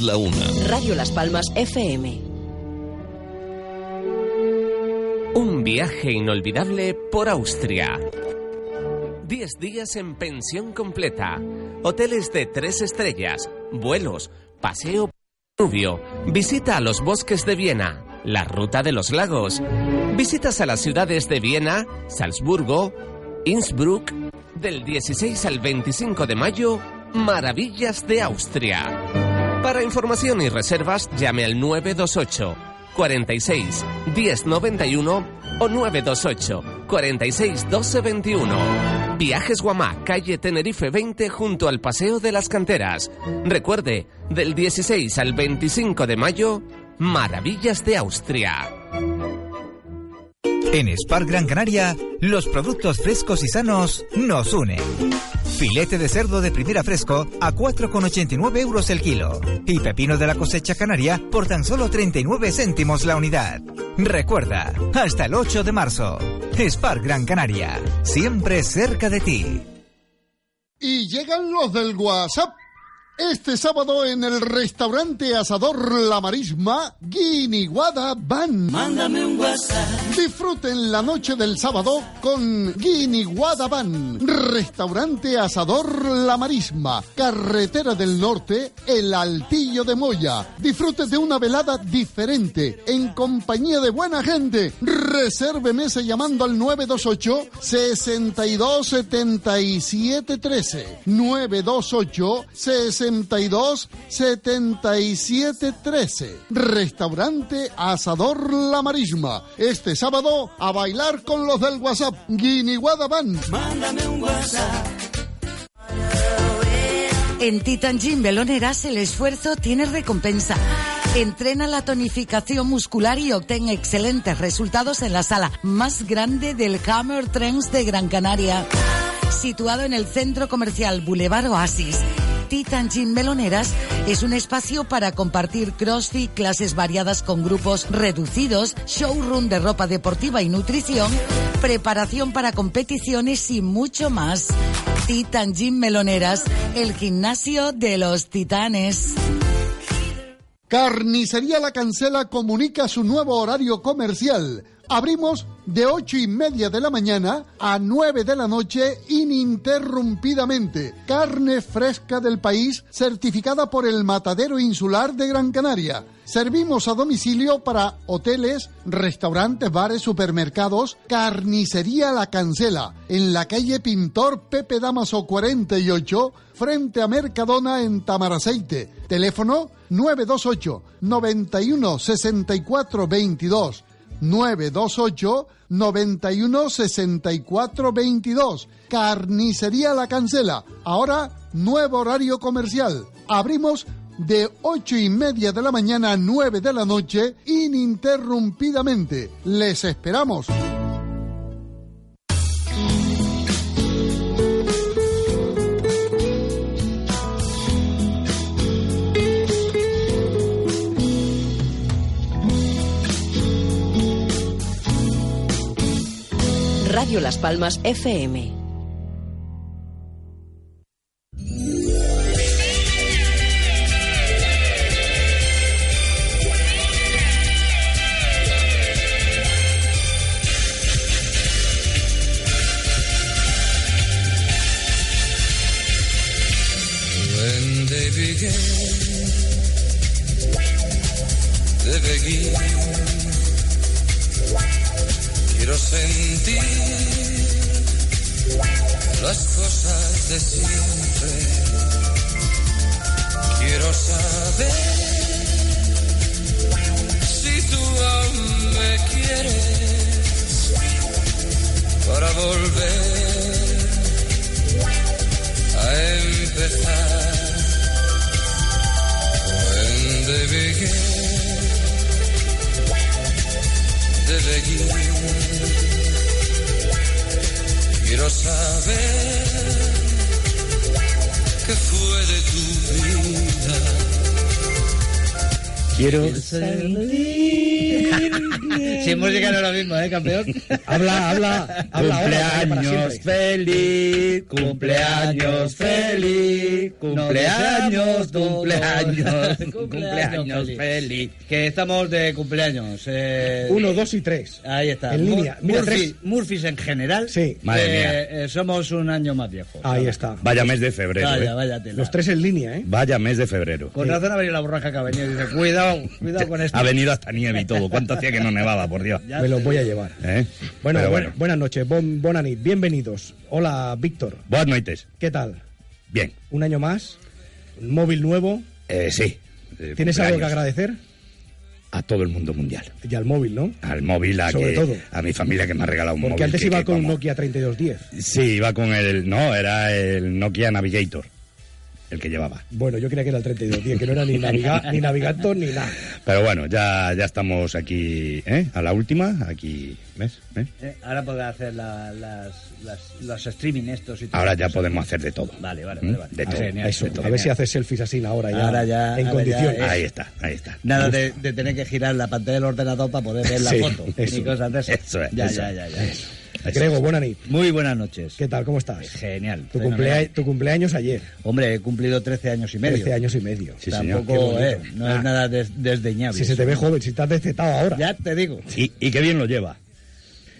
Es la una. Radio Las Palmas FM. Un viaje inolvidable por Austria. 10 días en pensión completa. Hoteles de tres estrellas, vuelos, paseo Rubio, visita a los bosques de Viena, la ruta de los lagos, visitas a las ciudades de Viena, Salzburgo, Innsbruck, del 16 al 25 de mayo, Maravillas de Austria. Para información y reservas, llame al 928 46 1091 o 928 46 1221. Viajes Guamá, calle Tenerife 20 junto al Paseo de las Canteras. Recuerde, del 16 al 25 de mayo, Maravillas de Austria. En Spar Gran Canaria, los productos frescos y sanos nos unen. Filete de cerdo de primera fresco a 4,89 euros el kilo. Y pepino de la cosecha canaria por tan solo 39 céntimos la unidad. Recuerda, hasta el 8 de marzo. Spar Gran Canaria, siempre cerca de ti. Y llegan los del WhatsApp. Este sábado en el restaurante Asador La Marisma, Guiniguada Van. Mándame un WhatsApp. Disfruten la noche del sábado con Guiniguada Van. Restaurante Asador La Marisma, Carretera del Norte, El Altillo de Moya. Disfrute de una velada diferente, en compañía de buena gente. Reserve mesa llamando al 928 627713 928 62 77 13. Restaurante Asador La Marisma. Este sábado a bailar con los del WhatsApp. Guiniguada Van. Mándame un WhatsApp. En Titan Gym Beloneras el esfuerzo tiene recompensa. Entrena la tonificación muscular y obtén excelentes resultados en la sala más grande del Hammer Trends de Gran Canaria. Situado en el centro comercial Boulevard Oasis. Titan Gym Meloneras es un espacio para compartir CrossFit, clases variadas con grupos reducidos, showroom de ropa deportiva y nutrición, preparación para competiciones y mucho más. Titan Gym Meloneras, el gimnasio de los titanes. Carnicería La Cancela comunica su nuevo horario comercial. Abrimos de ocho y media de la mañana a 9 de la noche ininterrumpidamente. Carne fresca del país certificada por el Matadero Insular de Gran Canaria. Servimos a domicilio para hoteles, restaurantes, bares, supermercados. Carnicería La Cancela en la calle Pintor Pepe Damaso 48 frente a Mercadona en Tamaraceite. Teléfono 928 91 64 22 928 91 64 22. Carnicería La Cancela. Ahora, nuevo horario comercial. Abrimos de ocho y media de la mañana a 9 de la noche ininterrumpidamente. Les esperamos. Radio Las Palmas FM. Habla, habla, Cumpleaños feliz, cumpleaños feliz, cumpleaños, cumpleaños, Cumpleaños feliz. feliz. Que estamos de cumpleaños. eh, Uno, dos y tres. Ahí está. En Mur- línea. Mira, Murphy-. Murphys en general. Sí. Madre mía. eh, somos un año más viejos. Ahí está. Vaya mes de febrero, Vaya, ¿eh? vaya tela. Los tres en línea, ¿eh? Vaya mes de febrero. Con razón ha venido la borraja que ha venido y dice, cuidado, cuidado con esto. Ha venido hasta nieve y todo. ¿Cuánto hacía que no nevaba, por Dios? Ya Me los voy a llevar. ¿Eh? Bueno, Pero buen- buenas noches, bon, bonanit, bienvenidos. Hola, Víctor, Buenas noches. ¿qué tal? Bien. Un año más, un móvil nuevo. Eh, sí. Eh, ¿Tienes algo que agradecer? A todo el mundo mundial. Y al móvil, ¿no? Al móvil, a, Sobre que- todo. a mi familia que me ha regalado un móvil. Porque antes que- iba que con un Nokia 3210. Sí, iba con el... No, era el Nokia Navigator. El que llevaba. Bueno, yo creía que era el 3210, que no era ni, naviga, ni Navigator ni nada. Pero bueno, ya, ya estamos aquí, ¿eh? A la última, aquí, ¿ves? ¿Eh? Eh, ahora podrás hacer la- las, las- los streaming estos y todo. Ahora ya podemos hacer de todo. Vale, vale, ¿Mm? vale. vale. De Ah, todo. genial, Eso, de todo. a ver si haces selfies así ahora ya, Ahora ya, en ya condiciones. es- Ahí está, ahí está. Nada de, de tener que girar la pantalla del ordenador para poder ver la Sí, foto. eso. Ni cosas de esas. Eso es, Ya, eso ya, ya, ya. Grego, bonanit, Muy buenas noches. ¿qué tal? ¿Cómo estás? Genial. Tu, cumplea- tu cumpleaños ayer, Hombre, he cumplido 13 años y medio. 13 años y medio. Sí. Tampoco, eh, no Ah. es nada des- desdeñable. Si se te ve joven, si estás destetado ahora. Ya te digo. Y, y qué bien lo lleva.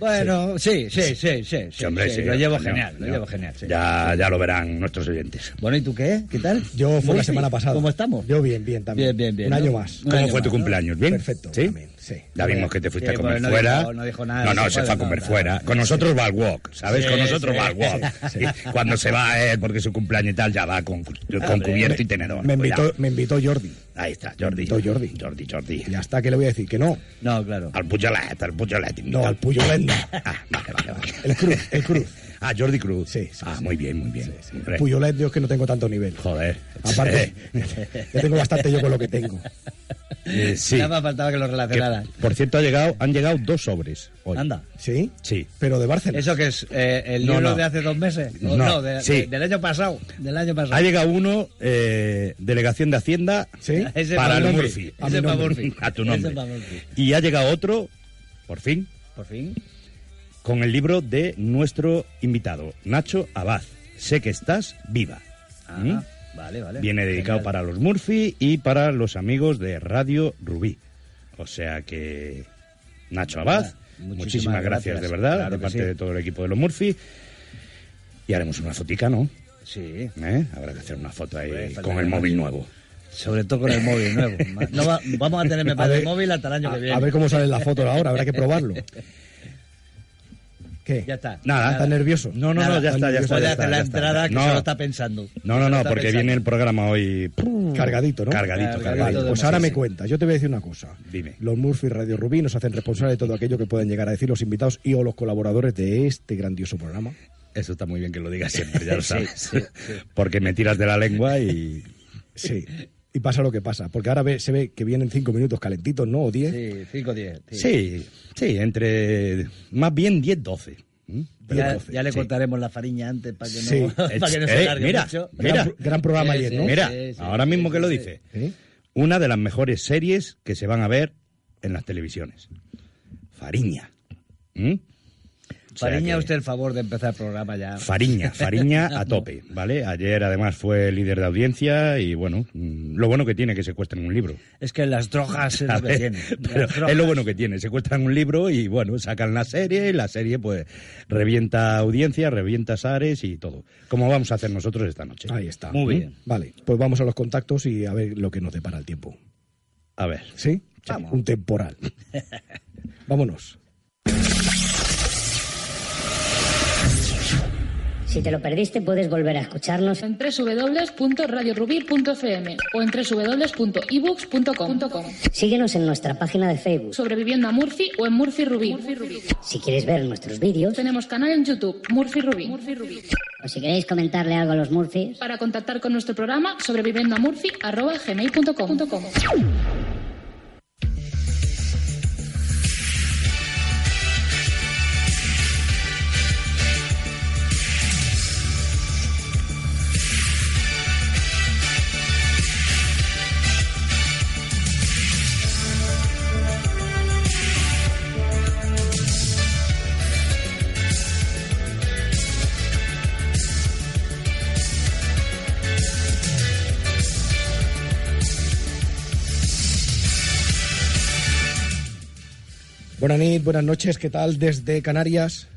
Bueno, sí, sí, sí, sí. sí, Sí, hombre, sí, sí, lo llevo genial, lo llevo genial. sí. Ya, ya lo verán nuestros oyentes. Bueno, ¿y tú qué? ¿Qué tal? Yo fue la semana pasada. ¿Cómo estamos? Yo bien, bien también. Bien, bien, bien, Un ¿no? año más. ¿Cómo año fue tu cumpleaños? ¿Bien? Perfecto, ¿Sí? también, sí. Ya vimos que te fuiste Sí, a comer porque no fuera. dijo- no dijo nada, No, no se fue a comer fuera. Con nosotros va al walk, ¿sabes? Sí, con nosotros sí, va al walk. sí. Cuando se va él, porque es su cumpleaños y tal, ya va con, con Hombre, cubierto y tenedor. Me invitó, me invitó Jordi. Ahí está, Jordi. invitó Jordi. Jordi, Jordi. Ya está, ¿qué le voy a decir? Que no. No, claro. Al Puyolet, al Puyolet. No, al Puyo Lenda. Ah, vale, vale, vale. El Cruz, el Cruz. Ah, Jordi Cruz. Sí, sí, Ah, sí. muy bien, muy bien. Hombre, Puyolet, Dios que no tengo tanto nivel. Joder. Aparte, ya tengo bastante yo con lo que tengo. Eh, sí. Me faltaba que lo Que, relacionara. por cierto, ha llegado, han llegado dos sobres hoy. Anda. ¿Sí? Sí. Pero de Barcelona. ¿Eso que es? eh, ¿El No, libro no. de hace dos meses? No, no, de- sí. de- del año pasado. Del año pasado. Ha llegado uno, eh, delegación de Hacienda, ¿Sí? Ese para pa' el Murphy. A Ese a tu Ese nombre. Murphy. Y ha llegado otro, por fin, Por fin. Con el libro de nuestro invitado, Nacho Abad. Sé que estás viva. Ah, ¿Mm? Vale, vale. Viene dedicado Genial. para los Murphy y para los amigos de Radio Rubí. O sea que, Nacho Abad, Muchísimas muchísimas, gracias, gracias. de verdad, Claro de parte sí. de todo el equipo de los Murphy. Y haremos una fotica, ¿no? Sí. ¿Eh? Habrá que hacer una foto ahí con el móvil nuevo. Sobre todo con el móvil nuevo. No va- vamos a tener me el móvil hasta el año a, que viene. a ver cómo sale la foto ahora, habrá que probarlo. ¿Qué? Ya está. Nada, ¿Estás nervioso? No, no, Nada, no, ya está, ya está. Puede ya hacer está, la ya está. entrada que no, está pensando. No, no, no, porque pensando. viene el programa hoy Cargadito, ¿no? cargadito, Cargadito Pues ahora me cuentas. Yo te voy a decir una cosa. Dime. Los Murphy Radio Rubí nos hacen responsables de todo aquello que pueden llegar a decir los invitados y o los colaboradores de este grandioso programa. Eso está muy bien que lo digas siempre, ya lo Sí, sabes. sí, sí. Porque me tiras de la lengua y... Sí. Y pasa lo que pasa. Porque ahora ve- se ve que vienen cinco minutos calentitos, ¿no? O diez. Sí, 5 10. Sí, sí, entre... Más bien 10-12. ¿Mm? Pero Ya, 12, ya le sí. cortaremos la fariña antes para que no, Sí. para que no se Eh, cargue mira, mucho. mira. Gran, gran programa ayer, ¿no? Mira, ahora mismo que lo dice. ¿Eh? Una de las mejores series que se van a ver en las televisiones. Fariña. ¿Mm? O sea Fariña, usted el favor de empezar el programa ya. Fariña, Fariña a tope, ¿vale? Ayer además fue líder de audiencia y bueno, mm, lo bueno que tiene que secuestren un libro. Es que las drogas es lo que tiene. es lo bueno que tiene, secuestran un libro y bueno, sacan la serie y la serie pues revienta audiencia, revienta sares y todo. Como vamos a hacer nosotros esta noche. Ahí está. Muy ¿Mm? bien. Vale, pues vamos a los contactos y a ver lo que nos depara el tiempo. A ver. ¿Sí? Vamos. Un temporal. Vámonos. Si te lo perdiste, puedes volver a escucharnos. en www.radiorubí.fm o en www.ebooks.com. Síguenos en nuestra página de Facebook. Sobre Vivienda Murphy o en Murphy Rubí. Si quieres ver nuestros vídeos Tenemos canal en YouTube, Murphy Rubí. o si queréis comentarle algo a los Murphys, Para contactar con nuestro programa, sobre viviendamurphy.gmail.com. Buenas noches, buenas noches, ¿qué tal desde Canarias?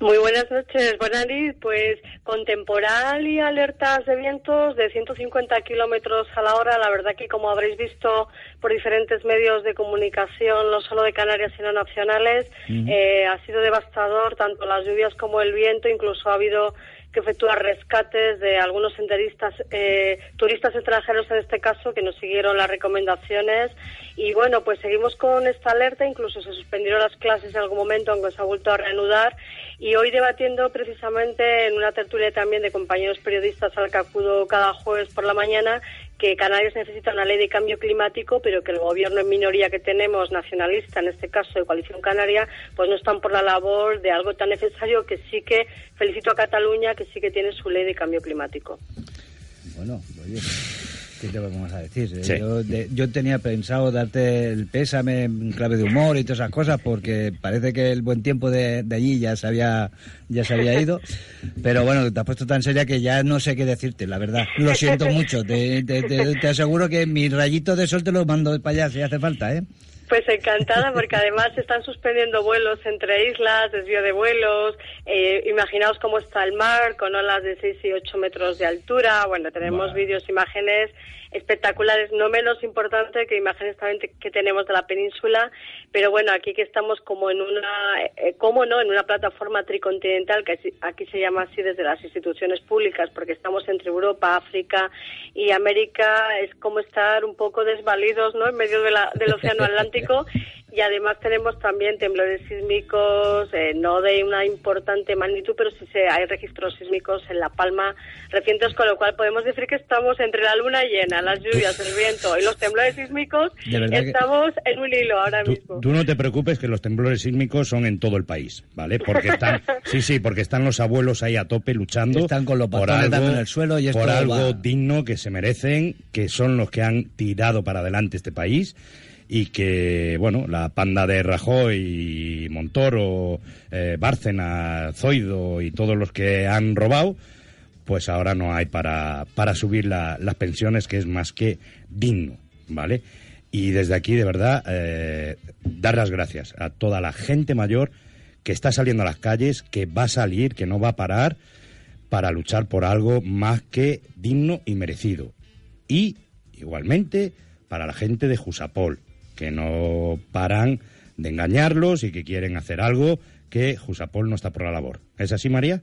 Muy buenas noches, Bonanit. Pues con temporal y alertas de vientos de 150 kilómetros a la hora, la verdad que como habréis visto por diferentes medios de comunicación, no solo de Canarias sino nacionales, eh, ha sido devastador tanto las lluvias como el viento. Incluso ha habido que efectuar rescates de algunos senderistas, eh, turistas extranjeros en este caso, que nos siguieron las recomendaciones. Y bueno, pues seguimos con esta alerta, incluso se suspendieron las clases en algún momento, aunque se ha vuelto a reanudar. Y hoy debatiendo precisamente en una tertulia también de compañeros periodistas al que acudo cada jueves por la mañana, que Canarias necesita una ley de cambio climático, pero que el gobierno en minoría que tenemos, nacionalista, en este caso de Coalición Canaria, pues no están por la labor de algo tan necesario que sí que felicito a Cataluña, que sí que tiene su ley de cambio climático. Bueno, oye, ¿qué te vamos a decir? Sí. Yo, de- yo tenía pensado darte el pésame en clave de humor y todas esas cosas porque parece que el buen tiempo de, de allí ya se había ya se había ido. Pero bueno, te has puesto tan seria que ya no sé qué decirte, la verdad. Lo siento mucho. Te, te- te- te aseguro que mi rayito de sol te lo mando para allá si hace falta, ¿eh? Pues encantada, porque además se están suspendiendo vuelos entre islas, desvío de vuelos. Eh, imaginaos cómo está el mar, con olas de 6 y 8 metros de altura. Bueno, tenemos vídeos, imágenes espectaculares, no menos importante que imágenes también que tenemos de la península. Pero bueno, aquí que estamos como en una, eh, ¿cómo no? En una plataforma tricontinental, que aquí se llama así desde las instituciones públicas, porque estamos entre Europa, África y América. Es como estar un poco desvalidos, ¿no? En medio de la- del Océano Atlántico. Y además tenemos también temblores sísmicos, eh, no de una importante magnitud, pero sí se, hay registros sísmicos en La Palma recientes, con lo cual podemos decir que estamos entre la luna llena, las lluvias, el viento y los temblores sísmicos. Estamos en un hilo ahora Tú, mismo. tú no te preocupes que los temblores sísmicos son en todo el país, ¿vale? Porque están, sí, sí, porque están los abuelos ahí a tope luchando Están con los por algo, en el suelo y por algo va- digno que se merecen, que son los que han tirado para adelante este país y que, bueno, la panda de Rajoy, Montoro, eh, Bárcena, Zoido y todos los que han robado, pues ahora no hay para, para subir la- las pensiones, que es más que digno, ¿vale? Y desde aquí, de verdad, eh, dar las gracias a toda la gente mayor que está saliendo a las calles, que va a salir, que no va a parar, para luchar por algo más que digno y merecido. Y, igualmente, para la gente de Jusapol, que no paran de engañarlos y que quieren hacer algo que Jusapol no está por la labor. ¿Es así, María?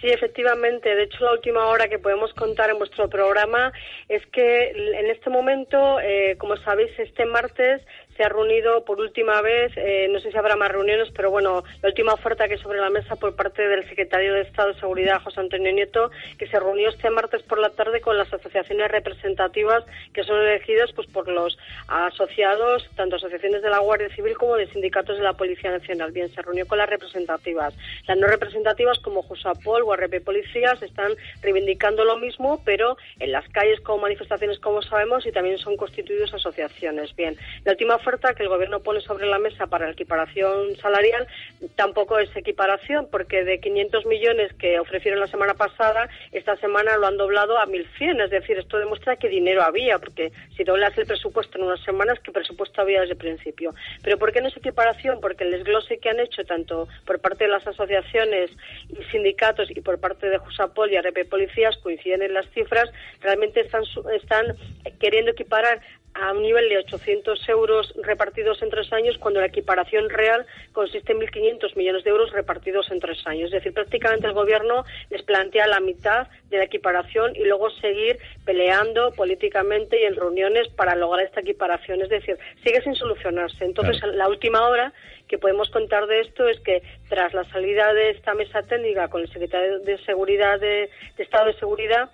Sí, efectivamente. De hecho, la última hora que podemos contar en vuestro programa es que en este momento, eh, como sabéis, este martes se ha reunido por última vez, eh, no sé si habrá más reuniones, pero bueno, la última oferta que sobre la mesa por parte del secretario de Estado de Seguridad, José Antonio Nieto, que se reunió este martes por la tarde con las asociaciones representativas que son elegidas pues por los asociados, tanto asociaciones de la Guardia Civil como de sindicatos de la Policía Nacional. Bien, se reunió con las representativas. Las no representativas como Jusapol, Guardia Policías están reivindicando lo mismo, pero en las calles como manifestaciones, como sabemos, y también son constituidos asociaciones. Bien, la última oferta que el Gobierno pone sobre la mesa para la equiparación salarial tampoco es equiparación, porque de 500 millones que ofrecieron la semana pasada, esta semana lo han doblado a 1.100. Es decir, esto demuestra que dinero había, porque si doblas el presupuesto en unas semanas, ¿qué presupuesto había desde el principio? Pero ¿por qué no es equiparación? Porque el desglose que han hecho tanto por parte de las asociaciones y sindicatos y por parte de Jusapol y ARP Policías coinciden en las cifras, realmente están, están queriendo equiparar a un nivel de 800 euros repartidos en tres años, cuando la equiparación real consiste en 1.500 millones de euros repartidos en tres años. Es decir, prácticamente el Gobierno les plantea la mitad de la equiparación y luego seguir peleando políticamente y en reuniones para lograr esta equiparación. Es decir, sigue sin solucionarse. Entonces, Claro. la última hora que podemos contar de esto es que tras la salida de esta mesa técnica con el secretario de Seguridad de, de Estado de Seguridad,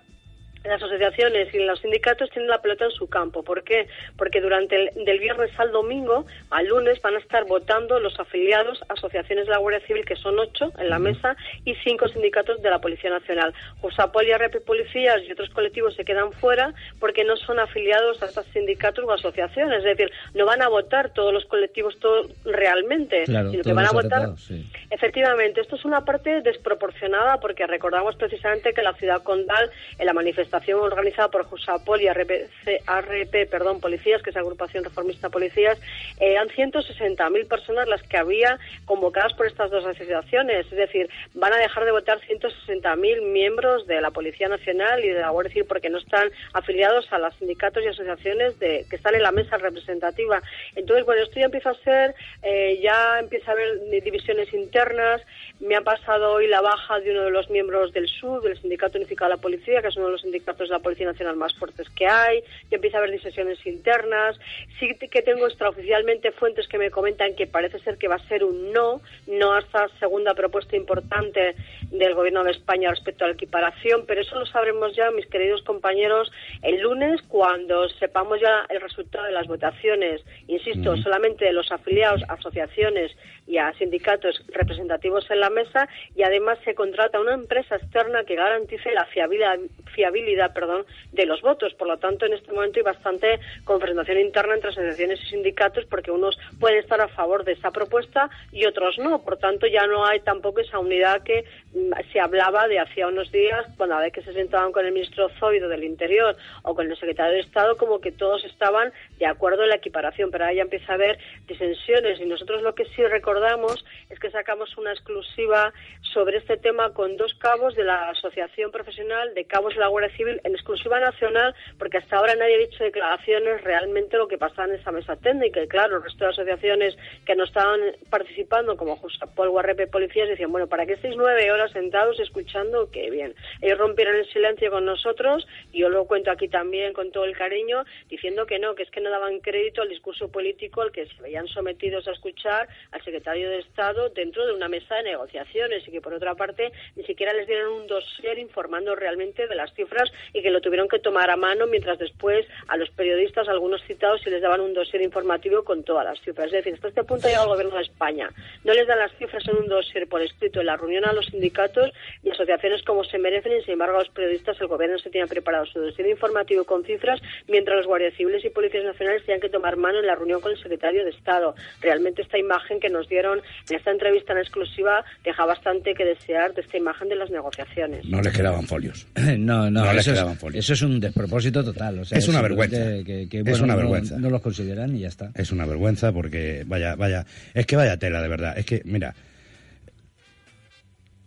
las asociaciones y los sindicatos tienen la pelota en su campo. ¿Por qué? Porque durante el del viernes al domingo, al lunes, van a estar votando los afiliados asociaciones de la Guardia Civil, que son ocho en la mesa, y cinco sindicatos de la Policía Nacional. Jusapol y RP Policías y otros colectivos se quedan fuera porque no son afiliados a estos sindicatos o asociaciones. Es decir, no van a votar todos los colectivos todo realmente, Claro, sino que van a votar sí. Efectivamente, esto es una parte desproporcionada porque recordamos precisamente que la ciudad condal, en la manifestación manifestación organizada por Jusapol y ARP, perdón, policías, que es agrupación reformista policías, eh, eran 160.000 personas las que había convocadas por estas dos asociaciones. Es decir, van a dejar de votar 160.000 miembros de la Policía Nacional y de la Guardia Civil porque no están afiliados a los sindicatos y asociaciones de, que están en la mesa representativa. Entonces, bueno, esto ya empieza a ser, eh, ya empieza a haber divisiones internas. Me ha pasado hoy la baja de uno de los miembros del SUD, del Sindicato Unificado de la Policía, que es uno de los sindicatos de la Policía Nacional más fuertes que hay. Ya empieza a haber divisiones internas. Sí que tengo extraoficialmente fuentes que me comentan que parece ser que va a ser un no, no a esta segunda propuesta importante del Gobierno de España respecto a la equiparación, pero eso lo sabremos ya, mis queridos compañeros, el lunes cuando sepamos ya el resultado de las votaciones. Insisto, solamente de los afiliados asociaciones y a sindicatos representativos en la mesa y además se contrata una empresa externa que garantice la fiabilidad, fiabilidad perdón, de los votos. Por lo tanto, en este momento hay bastante confrontación interna entre asociaciones y sindicatos porque unos pueden estar a favor de esta propuesta y otros no. Por tanto, ya no hay tampoco esa unidad que mm, se hablaba de hacía unos días cuando a vez que se sentaban con el ministro Zoido del Interior o con el secretario de Estado como que todos estaban de acuerdo en la equiparación, pero ahora ya empieza a haber disensiones y nosotros lo que sí recordamos es que sacamos una exclusiva sobre este tema con dos cabos de la Asociación Profesional de Cabos de la Guardia Civil en exclusiva nacional, porque hasta ahora nadie ha dicho declaraciones realmente lo que pasaba en esa mesa técnica. Y claro, el resto de asociaciones que no estaban participando, como Justapol, Guarrepe, Policías, decían, bueno, ¿para qué estáis nueve horas sentados escuchando? Que bien. Ellos rompieron el silencio con nosotros, y yo lo cuento aquí también con todo el cariño, diciendo que no, que es que no daban crédito al discurso político al que se veían sometidos a escuchar al secretario de Estado dentro de una mesa de negociaciones y que por otra parte ni siquiera les dieron un dossier informando realmente de las cifras y que lo tuvieron que tomar a mano mientras después a los periodistas, algunos citados, se les daban un dossier informativo con todas las cifras. Es decir, hasta este punto ha llegado el gobierno de España. No les dan las cifras en un dossier por escrito en la reunión a los sindicatos y asociaciones como se merecen y sin embargo a los periodistas el gobierno se tiene preparado su dossier informativo con cifras mientras los guardias civiles y policías nacionales tenían que tomar mano en la reunión con el secretario de Estado. Realmente esta imagen que nos dio en esta entrevista en exclusiva deja bastante que desear de esta imagen de las negociaciones. No les quedaban folios. no, no, No les eso, quedaban es, folios. eso es un despropósito total. o sea, Es una vergüenza. Que, que, Es una no- vergüenza. No, los consideran y ya está. Es una vergüenza porque, vaya, vaya, es que vaya tela, de verdad. Es que, mira,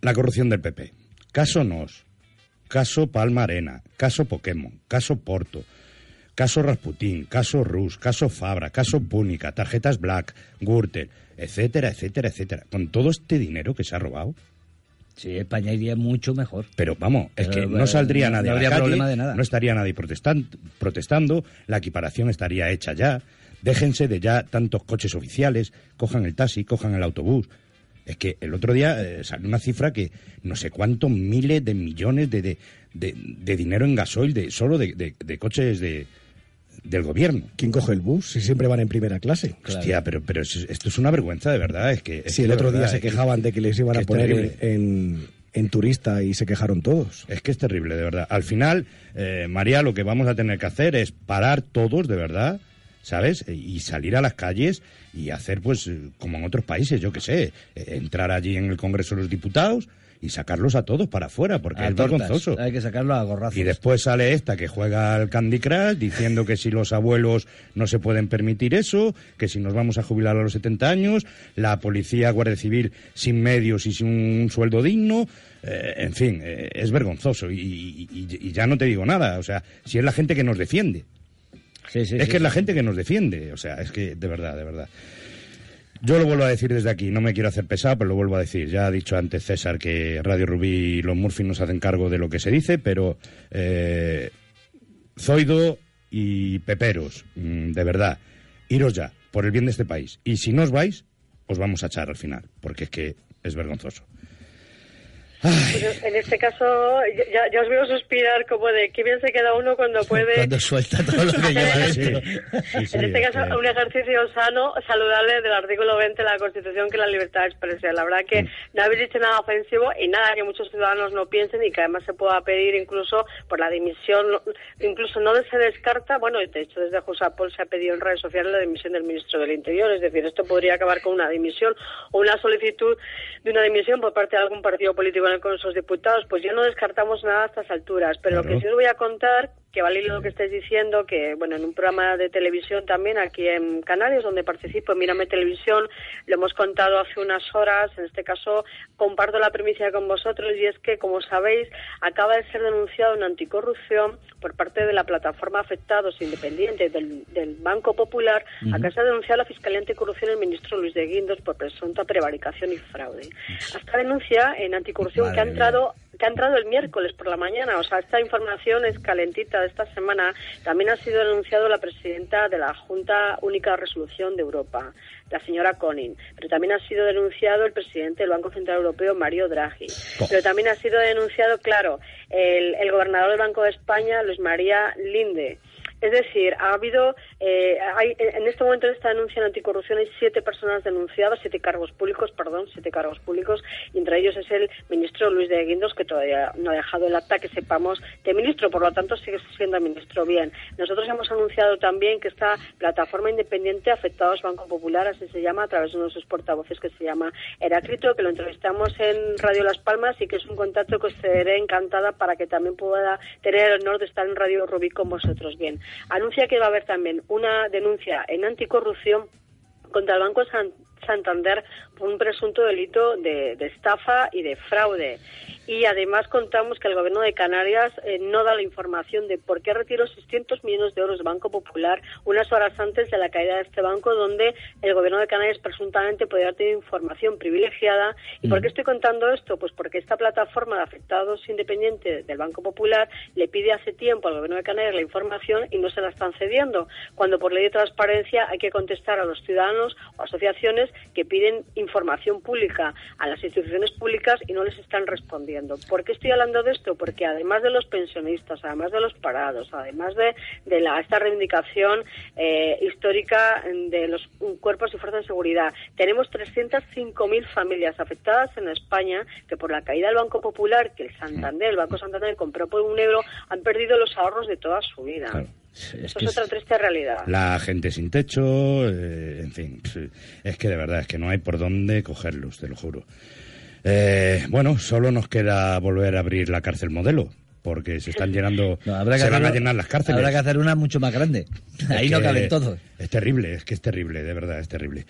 la corrupción del PP. Caso Nos, caso Palma Arena, caso Pokémon, caso Porto, caso Rasputín, caso Rus, caso Fabra, caso Púnica, tarjetas Black, Gürtel, etcétera, etcétera, etcétera. Con todo este dinero que se ha robado. Sí, España iría mucho mejor. Pero vamos, es que no eh, saldría no- nadie no a la habría calle, problema de nada. no estaría nadie protestan- protestando, la equiparación estaría hecha ya. Déjense de ya tantos coches oficiales, cojan el taxi, cojan el autobús. Es que el otro día eh, salió una cifra que no sé cuántos miles de millones de, de, de- de dinero en gasoil de solo de- de coches de, del gobierno. ¿Quién coge el bus? Si siempre van en primera clase. Hostia, pero, pero es- esto es una vergüenza de verdad. Es que, es Si el otro día se que- quejaban de que les iban que a poner en, en turista y se quejaron todos. Es que es terrible, de verdad. Al final, eh, María, lo que vamos a tener que hacer es parar todos, de verdad, ¿sabes? E- Y salir a las calles y hacer, pues, eh, como en otros países, yo qué sé, eh, entrar allí en el Congreso de los Diputados y sacarlos a todos para afuera, porque A es tortas. vergonzoso. Hay que sacarlo a gorrazos. Y después sale esta que juega al Candy Crush diciendo que si los abuelos no se pueden permitir eso, que si nos vamos a jubilar a los 70 años, la policía, Guardia Civil sin medios y sin un sueldo digno, eh, en fin, eh, es vergonzoso. Y, y- y- y ya no te digo nada, o sea, si es la gente que nos defiende. Sí, sí, es sí, que es la gente que nos defiende, o sea, es que de verdad, de verdad. Yo lo vuelvo a decir desde aquí, no me quiero hacer pesado, pero lo vuelvo a decir. Ya ha dicho antes César que Radio Rubí y los Murphy nos hacen cargo de lo que se dice, pero eh, Zoido y Peperos, mm, de verdad, iros ya, por el bien de este país. Y si no os vais, os vamos a echar al final, porque es que es vergonzoso. Pues en este caso, ya, ya os veo suspirar como de qué bien se queda uno cuando puede. Cuando suelta todo lo que lleva dentro. en este caso, un ejercicio sano, saludable del artículo 20 de la Constitución, que es la libertad de expresión. La verdad que no habéis dicho nada ofensivo y nada que muchos ciudadanos no piensen y que además se pueda pedir incluso por la dimisión, incluso no se descarta, bueno, de hecho desde Jusapol se ha pedido en redes sociales la dimisión del ministro del Interior, es decir, esto podría acabar con una dimisión o una solicitud de una dimisión por parte de algún partido político en con, con sus diputados, pues ya no descartamos nada a estas alturas. Pero lo que sí os voy a contar, que vale lo que estáis diciendo, que bueno, en un programa de televisión también aquí en Canarias, donde participo en Mírame Televisión, lo hemos contado hace unas horas. En este caso, comparto la primicia con vosotros y es que, como sabéis, acaba de ser denunciado una anticorrupción por parte de la plataforma Afectados Independientes del, del Banco Popular. Ujú. Acá se ha denunciado la Fiscalía Anticorrupción el ministro Luis de Guindos por presunta prevaricación y fraude. Esta denuncia en anticorrupción que ha entrado que ha entrado el miércoles por la mañana, o sea, esta información es calentita de esta semana. También ha sido denunciado la presidenta de la Junta Única de Resolución de Europa, la señora Conin, pero también ha sido denunciado el presidente del Banco Central Europeo, Mario Draghi. Pero también ha sido denunciado, claro, el, el gobernador del Banco de España, Luis María Linde. Es decir, ha habido, eh, hay, en este momento en esta denuncia en anticorrupción hay siete personas denunciadas, siete cargos públicos, perdón, siete cargos públicos, y entre ellos es el ministro Luis de Guindos, que todavía no ha dejado el acta que sepamos de ministro, por lo tanto sigue siendo ministro bien. Nosotros hemos anunciado también que esta plataforma independiente Afectados Banco Popular, así se llama, a través de uno de sus portavoces que se llama Heráclito, que lo entrevistamos en Radio Las Palmas y que es un contacto que os seré encantada para que también pueda tener el honor de estar en Radio Rubí con vosotros bien. Anuncia que va a haber también una denuncia en anticorrupción contra el Banco Santander por un presunto delito de, de estafa y de fraude. Y además contamos que el Gobierno de Canarias eh, no da la información de por qué retiró 600 millones de euros del Banco Popular unas horas antes de la caída de este banco, donde el Gobierno de Canarias presuntamente podría haber tenido información privilegiada. ¿Y por qué estoy contando esto? Pues porque esta plataforma de afectados independientes del Banco Popular le pide hace tiempo al Gobierno de Canarias la información y no se la están cediendo, cuando por ley de transparencia hay que contestar a los ciudadanos o asociaciones que piden información pública a las instituciones públicas y no les están respondiendo. ¿Por qué estoy hablando de esto? Porque además de los pensionistas, además de los parados, además de, de la, esta reivindicación eh, histórica de los cuerpos y fuerzas de seguridad, tenemos 305.000 familias afectadas en España que por la caída del Banco Popular, que el Santander, el Banco Santander compró por un euro, han perdido los ahorros de toda su vida. Que es otra triste realidad. La gente sin techo, eh, en fin, es que de verdad es que no hay por dónde cogerlos, te lo juro. Eh, bueno, solo nos queda volver a abrir la cárcel modelo, porque se están llenando, Habrá que se van a llenar las cárceles. Habrá que hacer una mucho más grande. Ahí Es no caben todos. Es terrible, es que es terrible, de verdad, es terrible.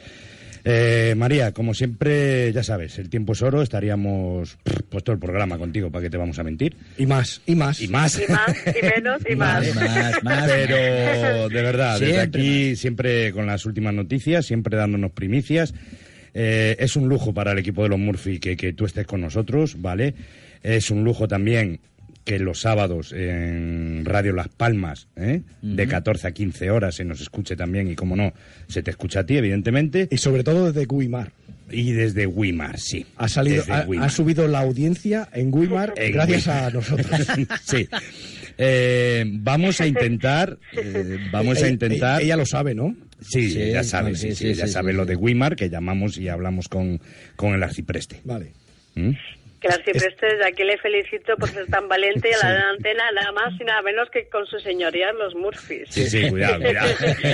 Eh, María, como siempre, ya sabes, el tiempo es oro, estaríamos pff, pues todo el programa contigo, ¿para qué te vamos a mentir? Y más, y más. Y más. Y más, y menos, y más. Más, más. Pero de verdad, desde aquí, siempre con las últimas noticias, siempre dándonos primicias. Eh, es un lujo para el equipo de los Murphy que, que tú estés con nosotros, ¿vale? Es un lujo también que los sábados en Radio Las Palmas, ¿eh? de 14 a 15 horas, se nos escuche también y, como no, se te escucha a ti, evidentemente. Y sobre todo desde Guimar. Y desde Wimar, sí. Ha, salido, ha, Weimar. ha subido la audiencia en Guimar En gracias Weimar. a nosotros. sí. Eh, vamos a intentar, eh, vamos a Ella- intentar. Ella lo sabe, ¿no? Sí, Sí, ya sabe, sí, sí, sí, sí, ya sí, sabe sí, lo sí. de Wimar, que llamamos y hablamos con, con el arcipreste. Vale. ¿Mm? Que la arcipreste desde aquí le felicito por ser tan valiente y a la antena nada más y nada menos que con su señoría los Murphys. Sí, sí, cuidado, cuidado.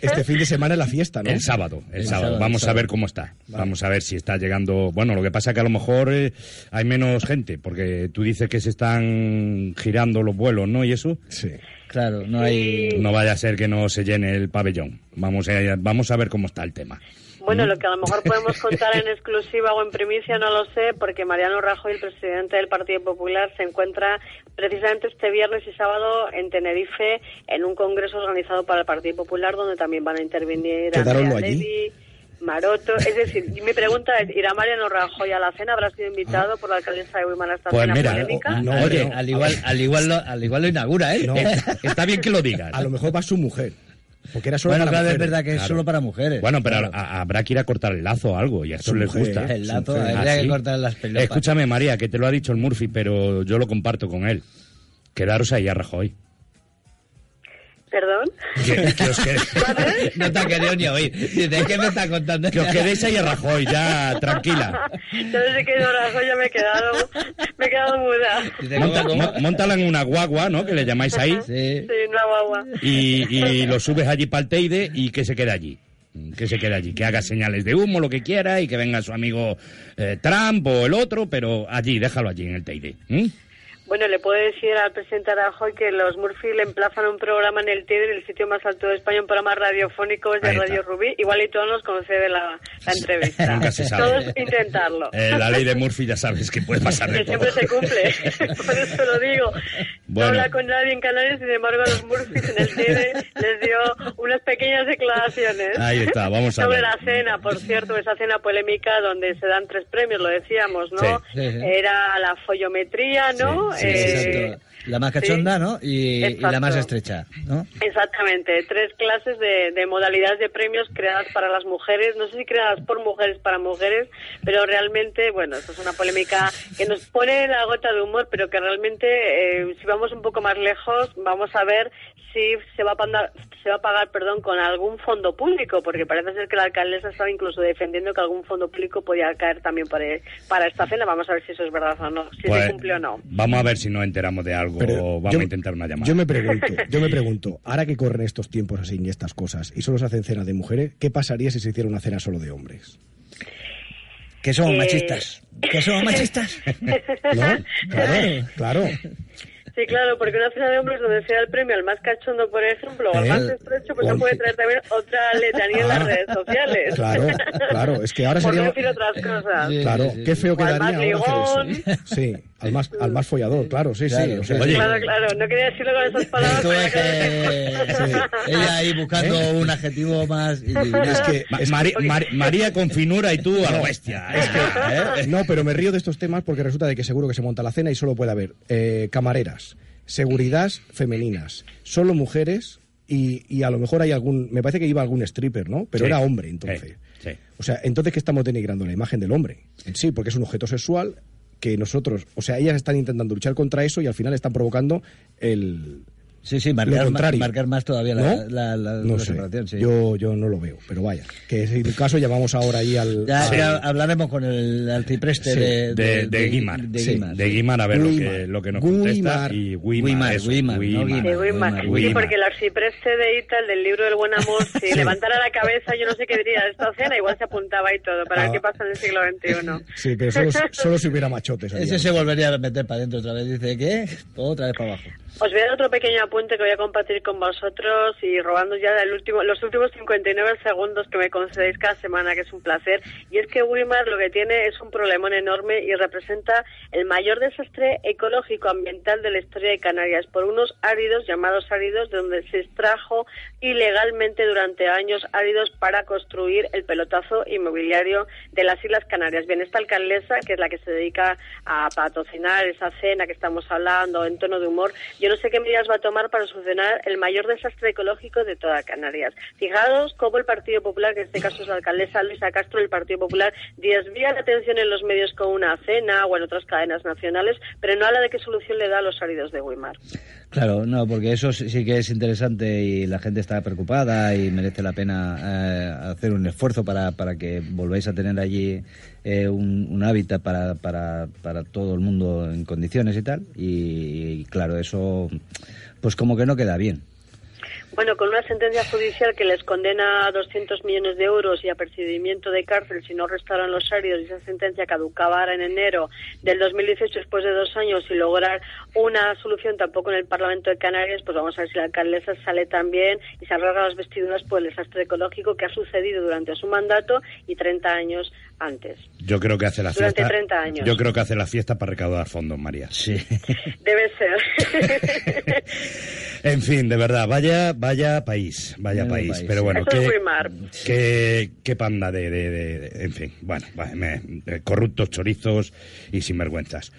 Este fin de semana es la fiesta, ¿no? El sábado, el, El sábado. sábado, Vamos el a ver cómo está. Vamos a ver si está llegando. Bueno, lo que pasa es que a lo mejor eh, hay menos gente, porque tú dices que se están girando los vuelos, ¿no? Y eso. Sí. Claro, no hay... No vaya a ser que no se llene el pabellón. Vamos a, vamos a ver cómo está el tema. Bueno, lo que a lo mejor podemos contar en exclusiva o en primicia no lo sé, porque Mariano Rajoy, el presidente del Partido Popular, se encuentra precisamente este viernes y sábado en Tenerife en un congreso organizado para el Partido Popular, donde también van a intervenir Andrea. Levy, Maroto. Es decir, mi pregunta es, ¿irá Mariano Rajoy a la cena? ¿Habrá sido invitado por la alcaldesa de Huimar a esta Pues cena mira, polémica? no, Oye, no. al igual, al igual, lo, al igual lo inaugura, ¿eh? No. Está bien que lo digas. A lo mejor va su mujer. Porque era solo Bueno, para claro, es mujeres. verdad que es solo para mujeres. Bueno, pero Claro. a- habrá que ir a cortar el lazo o algo, y a eso les gusta. El lazo, habría ¿Ah, que sí? cortar las pelotas. Escúchame, María, que te lo ha dicho el Murphy, pero yo lo comparto con él. Quedaros ahí a Rajoy. ¿Perdón? Que, que os quede- No te ha querido ni oír. Dice, ¿qué me está contando? que os quedéis ahí a Rajoy, ya, tranquila. Ido a Rajoy ya me he quedado, me he quedado muda. Dice, Monta- ¿cómo, cómo? mo- Móntala en una guagua, ¿no? Que le llamáis ahí. Sí. Sí, una guagua. Y, y lo subes allí para el Teide y que se quede allí. Que se quede allí, que haga señales de humo, lo que quiera, y que venga su amigo eh, Trump o el otro, pero allí, déjalo allí en el Teide. ¿m? Bueno, le puedo decir al presidente Rajoy que los Murphy le emplazan un programa en el TED, en el sitio más alto de España, un programa radiofónico de Ahí está. Radio Rubí. Igual y todos nos concede la, la entrevista. Nunca se sabe. Todos intentarlo. Eh, la ley de Murphy ya sabes que puede pasar de que todo. siempre se cumple. Por eso lo digo. Bueno. No habla con nadie en Canarias, sin embargo, a los Murphys en el TED les dio unas pequeñas declaraciones. Ahí está, vamos a Sobre ver. la cena, por cierto, esa cena polémica donde se dan tres premios, lo decíamos, ¿no? Sí. Era la follometría, ¿no? Sí, Eh, exacto. La más cachonda, sí. ¿no? Y, y la más estrecha, ¿no? Exactamente, tres clases de, de modalidades de premios creadas para las mujeres, no sé si creadas por mujeres para mujeres, pero realmente, bueno, esto es una polémica que nos pone la gota de humor, pero que realmente, eh, si vamos un poco más lejos, vamos a ver si se va a pagar, se va a pagar, perdón, con algún fondo público, porque parece ser que la alcaldesa estaba incluso defendiendo que algún fondo público podía caer también para, para esta cena. Vamos a ver si eso es verdad o no, si Pues, se cumple o no. Vamos a ver si nos enteramos de algo Pero o vamos yo- a intentar una llamada. Yo me pregunto, yo me pregunto, ahora que corren estos tiempos así y estas cosas y solo se hacen cenas de mujeres, ¿qué pasaría si se hiciera una cena solo de hombres? Que somos Eh, machistas. Que somos machistas. ¿No? Claro, claro. Sí, claro, porque una cena de hombres donde sea el premio al más cachondo, por ejemplo, o al Eh, más estrecho, pues se al puede traer también otra letanía en las Ah, redes sociales. Claro, claro, es que ahora Por no sería... decir otras cosas. Claro, qué feo al quedaría más ligón. eso. Sí, al más, al más follador, claro, sí, sí. Claro, o sea. Claro, claro, no quería decirlo con esas palabras. Ella ahí buscando un adjetivo más. Y, Es que, es que- Mari- Mari- María con finura y tú a la bestia. Es que, ¿eh? No, pero me río de estos temas porque resulta de que seguro que se monta la cena y solo puede haber eh, camareras, seguridad femeninas, solo mujeres y, y a lo mejor hay algún, me parece que iba algún stripper, ¿no? Pero Sí. era hombre entonces. Sí, sí. O sea, entonces que estamos denigrando la imagen del hombre en sí, porque es un objeto sexual que nosotros, o sea, ellas están intentando luchar contra eso y al final están provocando el Sí, sí, marcar, más, contrario. marcar más todavía la, ¿No? la, la- no la sé. separación. Sí. Yo, yo no lo veo, pero vaya. Que si en caso llamamos ahora ahí al. Ya, al- ya hablaremos con el arcipreste Sí, de, De, de Guimar. de Sí, Guimar, de sí. Guimar, a ver lo que, lo que nos Guimar. contesta. Y Guimar, Guimar, eso, Guimar, no Guimar. Guimar. Sí, porque el arcipreste de Ita, del libro del buen amor, si levantara la cabeza, yo no sé qué diría de esta cena, igual se apuntaba y todo, para Ah. ver qué pasa en el siglo XXI. Sí, pero solo, solo si hubiera machotes. Ese se volvería a meter para adentro otra vez. Dice, ¿qué? Otra vez para abajo. Os voy a dar otro pequeño apunte que voy a compartir con vosotros y robando ya el último, los últimos 59 segundos que me concedéis cada semana, que es un placer. Y es que Weimar lo que tiene es un problemón enorme y representa el mayor desastre ecológico ambiental de la historia de Canarias por unos áridos llamados áridos donde se extrajo ilegalmente durante años áridos para construir el pelotazo inmobiliario de las Islas Canarias. Bien, esta alcaldesa, que es la que se dedica a patrocinar esa cena que estamos hablando en tono de humor, no sé qué medidas va a tomar para solucionar el mayor desastre ecológico de toda Canarias. Fijaos cómo el Partido Popular, que en este caso es la alcaldesa Luisa Castro, el Partido Popular, desvía la atención en los medios con una cena o en otras cadenas nacionales, pero no habla de qué solución le da a los áridos de Weimar. Claro, no, porque eso sí sí que es interesante y la gente está preocupada y merece la pena eh, hacer un esfuerzo para, para que volváis a tener allí eh, un, un hábitat para, para, para todo el mundo en condiciones y tal. Y, y, claro, eso pues como que no queda bien. Bueno, con una sentencia judicial que les condena a 200 millones de euros y a percibimiento de cárcel si no restauran los áridos y esa sentencia caducaba ahora en enero del 2018 después de dos años y lograr una solución tampoco en el Parlamento de Canarias, pues vamos a ver si la alcaldesa sale también y se arregla las vestiduras por el desastre ecológico que ha sucedido durante su mandato y 30 años antes. Yo creo que hace la Durante fiesta. 30 años. Yo creo que hace la fiesta para recaudar fondos, María. Sí. Debe ser. En fin, de verdad, vaya, vaya país, vaya Vaya país. país, Pero bueno, Eso qué, qué, qué panda de, de- de- de- en fin, bueno, me- corruptos, chorizos y sinvergüenzas.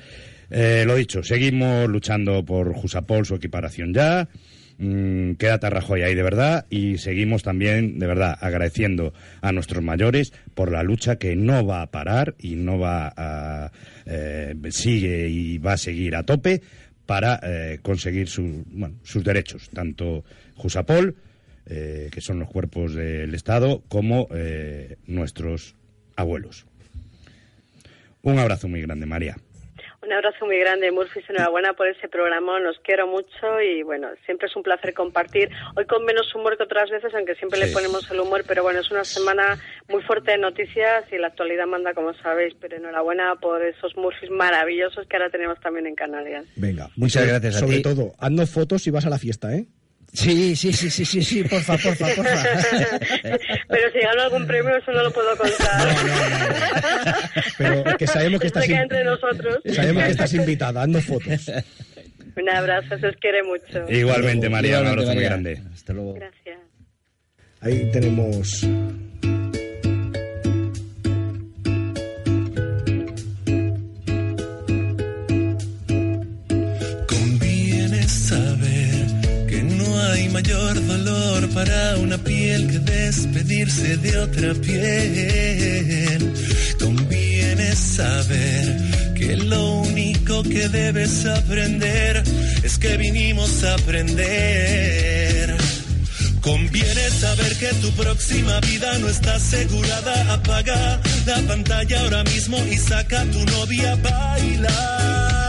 Eh, lo dicho, seguimos luchando por Jusapol, su equiparación ya. Mm, quédate Rajoy ahí de verdad y seguimos también de verdad agradeciendo a nuestros mayores por la lucha que no va a parar y no va a eh, sigue y va a seguir a tope para eh, conseguir su- bueno, sus derechos, tanto Jusapol, eh, que son los cuerpos del Estado, como eh, nuestros abuelos. Un abrazo muy grande, María. Un abrazo muy grande, Murphy. Enhorabuena por ese programa. Nos quiero mucho y bueno, siempre es un placer compartir. Hoy con menos humor que otras veces, aunque siempre le ponemos el humor, pero bueno, es una semana muy fuerte de noticias y la actualidad manda, como sabéis. Pero enhorabuena por esos Murphys maravillosos que ahora tenemos también en Canarias. Venga, Muchas gracias a Sobre ti. todo, haznos fotos y vas a la fiesta, ¿eh? Sí, sí, sí, sí, sí, sí, porfa, porfa, porfa. pero si gano algún premio, eso no lo puedo contar. Pero que sabemos que estás, entre nosotros. sabemos que estás invitada, haznos fotos. Un abrazo, se os quiere mucho. Igualmente, María, un abrazo muy grande. Hasta luego. Gracias. Ahí tenemos... mayor dolor para una piel que despedirse de otra piel. Conviene saber que lo único que debes aprender es que vinimos a aprender. Conviene saber que tu próxima vida no está asegurada. Apaga la pantalla ahora mismo y saca a tu novia a bailar.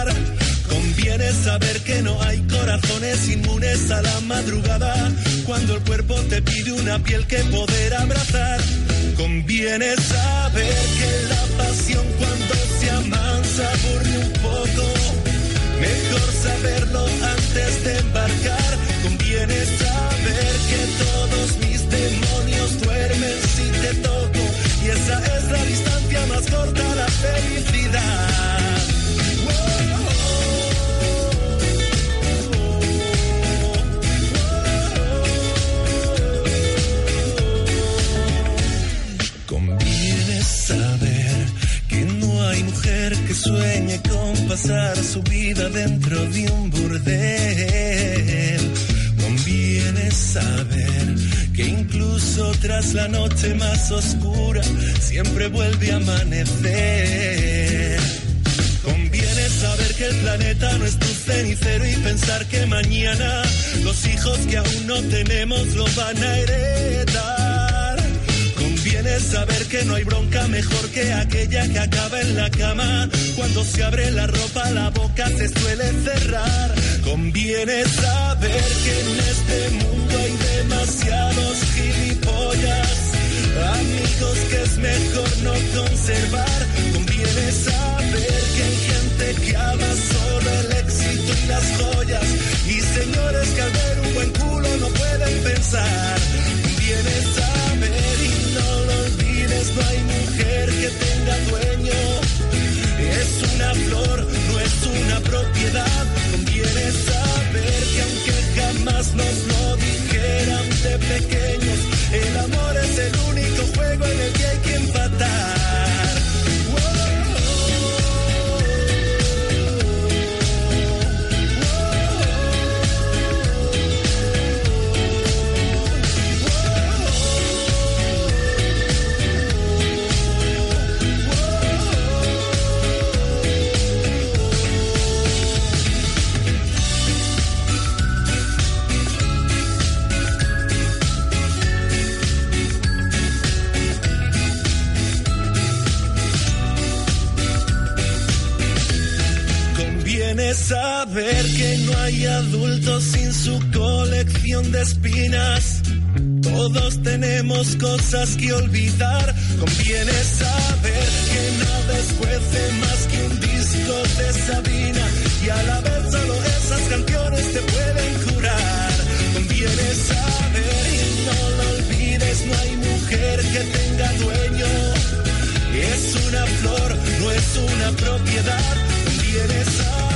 Conviene saber que no hay corazones inmunes a la madrugada. Cuando el cuerpo te pide una piel que poder abrazar. Conviene saber que la pasión cuando se amansa aburre un poco. Mejor saberlo antes de embarcar. Conviene saber que todos mis demonios duermen si te toco. Y esa es la distancia más corta a la felicidad. Hay mujer que sueñe con pasar su vida dentro de un burdel. Conviene saber que incluso tras la noche más oscura siempre vuelve a amanecer. Conviene saber que el planeta no es tu cenicero y pensar que mañana los hijos que aún no tenemos lo van a heredar. Saber que no hay bronca mejor que aquella que acaba en la cama. Cuando se abre la ropa la boca se suele cerrar. Conviene saber que en este mundo hay demasiados gilipollas. Amigos que es mejor no conservar. Conviene saber que hay gente que ama solo el éxito y las joyas. Y señores que al ver un buen culo no pueden pensar. Conviene saber y no lo olvides, no hay mujer que tenga dueño. Es una flor, no es una propiedad. Conviene saber que aunque jamás nos lo dijeran de pequeños, el amor es el único juego en el que hay que empatar. Saber que no hay adultos sin su colección de espinas. Todos tenemos cosas que olvidar. Conviene saber que nada escuece más que un disco de Sabina. Y a la vez solo esas canciones te pueden curar. Conviene saber y no lo olvides, no hay mujer que tenga dueño. Es una flor, no es una propiedad. Conviene saber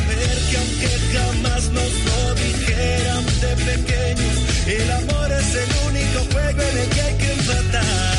que aunque jamás nos lo dijeran de pequeños, el amor es el único juego en el que hay que empatar.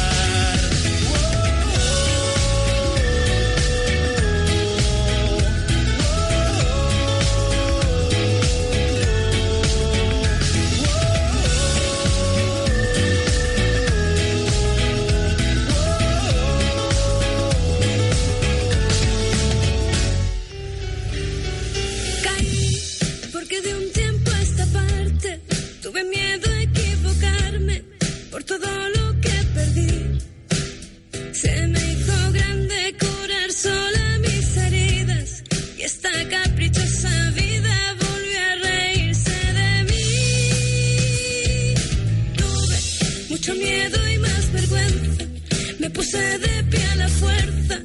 Puse de pie a la fuerza,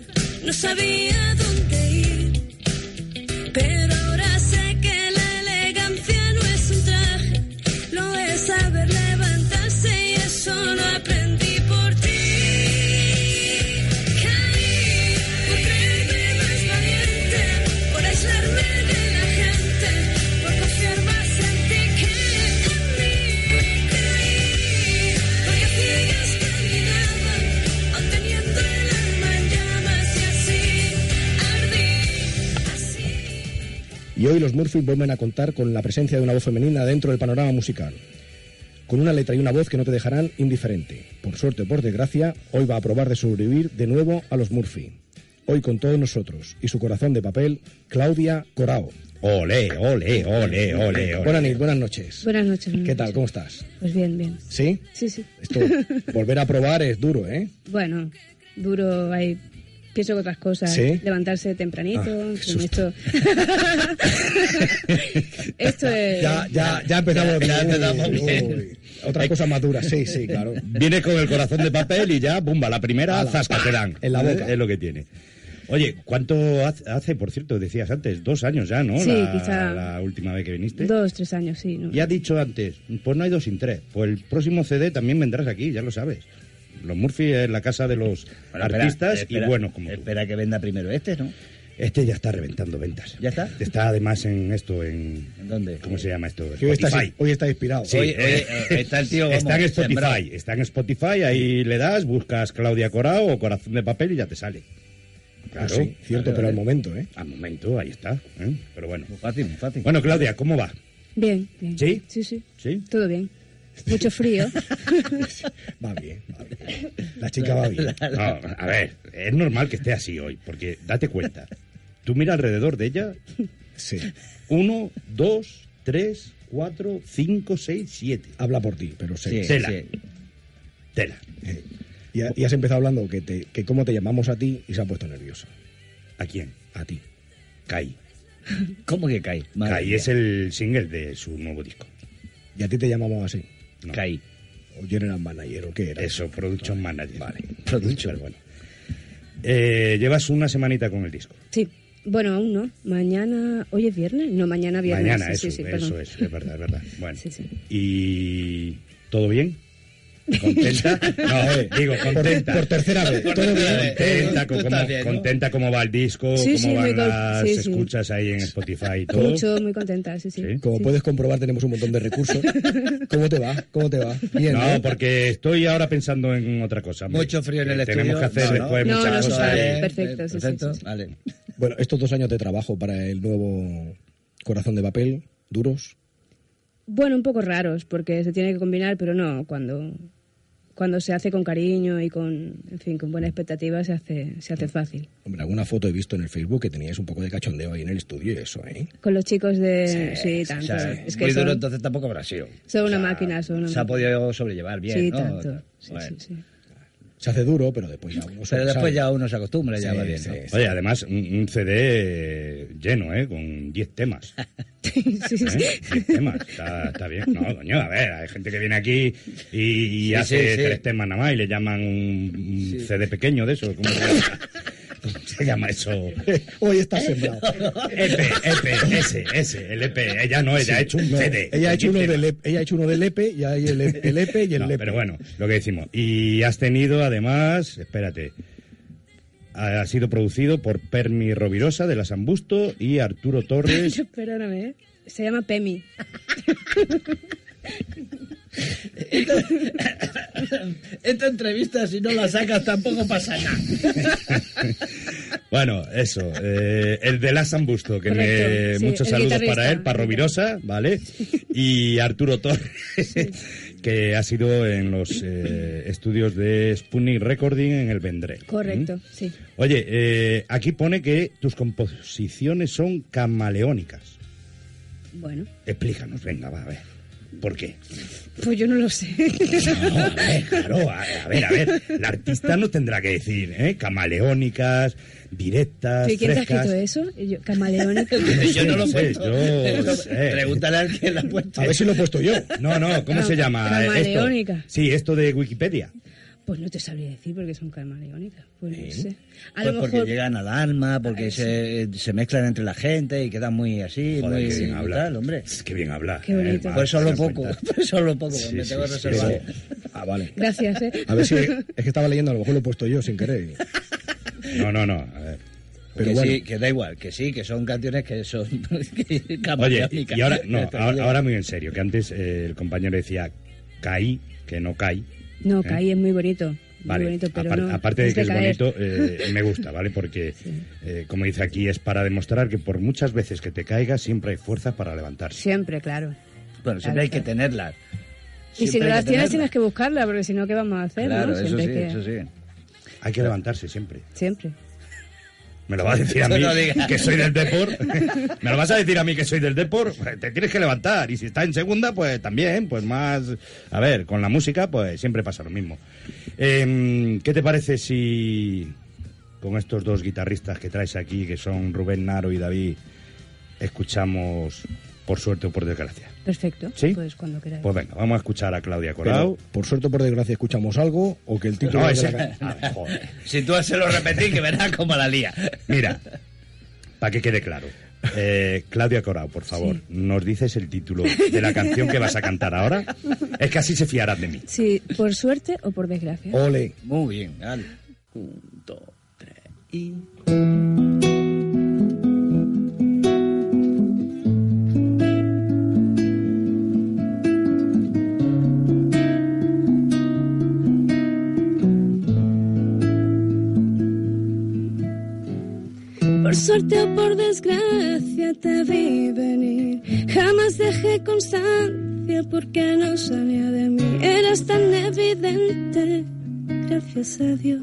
no sabía dónde Y hoy los Murphy vuelven a contar con la presencia de una voz femenina dentro del panorama musical. Con una letra y una voz que no te dejarán indiferente. Por suerte o por desgracia, hoy va a probar de sobrevivir de nuevo a los Murphy. Hoy con todos nosotros y su corazón de papel, Claudia Corao. Ole, ole, ole, ole. Buenas noches, buenas noches. Buenas noches. ¿Qué tal? ¿Cómo estás? Pues bien, bien. ¿Sí? Sí, sí. Esto, volver a probar es duro, ¿eh? Bueno, duro, hay... Pienso que otras cosas. ¿Sí? Levantarse tempranito. Ah, en esto... esto es... Ya, ya, ya empezamos Ya bien. empezamos Uy, bien. uy. Otras cosas más sí, sí, claro. Viene con el corazón de papel y ya, bumba, la primera Ala, zasca te dan. en la boca. Es lo que tiene. Oye, ¿cuánto hace, hace, por cierto, decías antes? Dos años ya, ¿no? Sí, la, quizá- la última vez que viniste. Dos, tres años, sí. ¿no? Y has dicho antes, pues no hay dos sin tres. Pues el próximo CD también vendrás aquí, ya lo sabes. Los Murphy es la casa de los Bueno, artistas espera, y buenos como tú. Espera que venda primero este, ¿no? Este ya está reventando ventas. ¿Ya está? Está además en esto, en... ¿En dónde? ¿Cómo se llama esto? Hoy, está, Spotify. hoy está inspirado. Sí, eh, eh, está el tío, vamos, está en Spotify, sembrado. está en Spotify, ahí le das, buscas Claudia Corao o Corazón de Papel y ya te sale. Claro, Pues sí, cierto, claro, pero al eh. momento, ¿eh? Al momento, ahí está. ¿eh? Pero bueno. Muy fácil, muy fácil. Bueno, Claudia, ¿cómo va? Bien, bien. ¿Sí? Sí, sí. ¿Sí? Todo bien. Mucho frío. Va bien, va bien. La chica va bien. No, a ver, es normal que esté así hoy, porque date cuenta. Tú mira alrededor de ella, Sí. uno, dos, tres, cuatro, cinco, seis, siete. Habla por ti, pero. Sí, Tela. sí. Tela. Y, ha- y has empezado hablando que, te, que cómo te llamamos a ti y se ha puesto nerviosa. ¿A quién? A ti. Kai. ¿Cómo que cae? Madre Kai mía. es el single de su nuevo disco. Y a ti te llamamos así. No. Kai. O general manager, ¿o qué era? Eso, Production Manager. Vale. Production. Pero bueno. Eh, llevas una semanita con el disco. Sí. Bueno, aún no. Mañana... ¿Hoy es viernes? No, mañana viernes. Mañana, sí, eso, sí, sí, eso es, es verdad, es verdad. Bueno. Sí, sí. ¿Y todo bien? ¿Contenta? No, eh, digo, contenta. Por, por tercera vez. Todo bien. Contenta, con ¿no? contenta cómo va el disco, Sí, cómo sí, van las sí, sí. escuchas ahí en Spotify y todo. Mucho, muy contenta, sí, sí. Sí. Como Sí. puedes comprobar, tenemos un montón de recursos. ¿Cómo te va? ¿Cómo te va? Bien, No, porque estoy ahora pensando en otra cosa. hombre. Mucho frío en el Tenemos estudio. que hacer No, después no. muchas No, no, cosas. perfecto, sí, sí, perfecto. sí, sí. Vale. Bueno, estos dos años de trabajo para el nuevo Corazón de Papel, duros. Bueno, un poco raros, porque se tiene que combinar, pero no, cuando, cuando se hace con cariño y con, en fin, con buena expectativa, se hace, se hace fácil. Hombre, alguna foto he visto en el Facebook que teníais un poco de cachondeo ahí en el estudio y eso, ¿eh? Con los chicos de... Sí, tanto. O sea, es que muy duro, son, entonces tampoco habrá sido. son una máquina, son una Se ha podido sobrellevar bien, Sí, ¿no? tanto. Sí, Bueno. sí, sí. Se hace duro, pero después ya uno se Pero después sabe. ya uno se acostumbra, ya Sí, va bien, sí, ¿no? sí. Oye, además, un, un CD lleno, ¿eh? Con 10 temas. Sí, sí, sí. ¿eh? 10 temas. Está, está bien. No, coño, a ver, hay gente que viene aquí y, y Sí, hace sí, sí. tres temas nada más y le llaman un, un CD pequeño de eso. ¿Cómo se llama, ¿Cómo se llama eso? Hoy está sembrado. EP, EP, ese, ese, el EP. Ella no, ella ha hecho un No, CD. ella, ha hecho uno Con 10 del, EP- ella ha hecho uno del EPE y hay el, E- el EPE y el No, LEPE. pero bueno, lo que decimos. Y has tenido además, espérate, ha sido producido por Permi Rovirosa de la Sambusto y Arturo Torres. Perdóname, ¿eh? Se llama Pemi. Esta entrevista, si no la sacas, tampoco pasa nada. bueno, eso, eh, el de la Sambusto, que me, sí, muchos saludos para él, para Rovirosa, ¿vale? Y Arturo Torres, que ha sido en los eh, estudios de Sputnik Recording en el Vendrell. Correcto, ¿Mm? sí. Oye, eh, aquí pone que tus composiciones son camaleónicas. Bueno, Explícanos, venga, va, a ver. ¿Por qué? Pues yo no lo sé. No, claro, a, a ver, a ver, el artista no tendrá que decir, ¿eh? Camaleónicas, directas, ¿Sí, ¿Quién te ha escrito eso? Yo, camaleónica. Yo no lo he sé, puesto. yo sé. Pregúntale al que lo ha puesto. A ver si lo he puesto yo. No, no, ¿cómo se llama eh, esto? Camaleónica. Sí, esto de Wikipedia. Pues no te sabría decir porque son camaleónicas. Pues no sé. A Pues lo porque mejor. llegan al alma, porque se, se mezclan entre la gente y quedan muy así, Joder, muy qué bien habla. tal, hombre. Qué bien habla. Qué bonito. Eh, Por eso Mar, lo te das poco, cuenta. por eso lo poco, Sí, me sí, tengo sí, reservado. sí. Ah, vale. Gracias, ¿eh? A ver si es que estaba leyendo, a lo mejor lo he puesto yo sin querer. No, no, no. A ver. Pero que bueno. sí, que da igual, que sí, que son canciones que son Oye, y ahora, no, ahora, ahora muy en serio, que antes eh, el compañero decía caí, que no caí. No, ¿Eh? Caí es muy bonito. Muy Vale, bonito, pero apar- no. aparte de que es caer. bonito, eh, me gusta, ¿vale? Porque, eh, como dice aquí, es para demostrar que por muchas veces que te caigas, siempre hay fuerza para levantarse. Siempre, claro. Bueno, siempre hay que tenerlas. Y si no las tienes, tienes que buscarlas, porque si no, ¿qué vamos a hacer? Claro, no? eso Siempre sí, que- eso sí. Hay que levantarse siempre. Siempre. ¿Me lo vas a decir a mí No que soy del Depor? ¿Me lo vas a decir a mí que soy del Depor? Te tienes que levantar. Y si está en segunda, pues también, pues más... A ver, con la música, pues siempre pasa lo mismo. Em, ¿Qué te parece si con estos dos guitarristas que traes aquí, que son Rubén Naro y David, escuchamos por suerte o por desgracia? Perfecto. ¿Sí? Pues cuando queráis. Pues venga, vamos a escuchar a Claudia Pero, Corao. por suerte o por desgracia, escuchamos algo o que el título No, ese- la joder. Si tú se lo repetís, que verás cómo la lía. Mira, para que quede claro. Eh, Claudia Corao, por favor, Sí. ¿nos dices el título de la canción que vas a cantar ahora? Es que así se fiarán de mí. Sí, por suerte o por desgracia. Ole. Muy bien, dale. Un, dos, tres y... suerte o por desgracia te vi venir. Jamás dejé constancia porque no salía de mí. Eras tan evidente, gracias a Dios.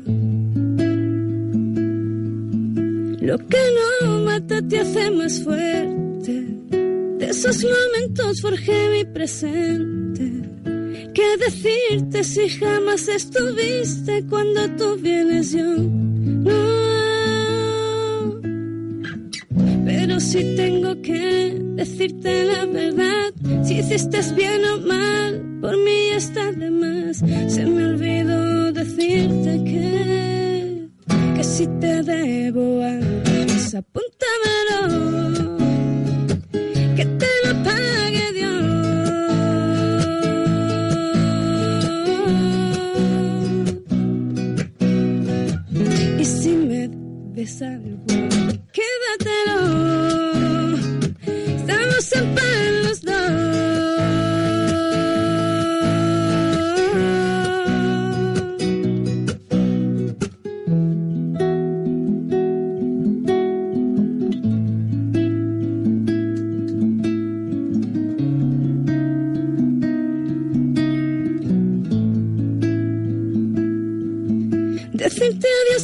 Lo que no mata te hace más fuerte. De esos momentos forjé mi presente. ¿Qué decirte si jamás estuviste cuando tú vienes yo? No. Si tengo que decirte la verdad, si hiciste bien o mal, por mí está de más. Se me olvidó decirte que, que si te debo algo, pues apúntamelo,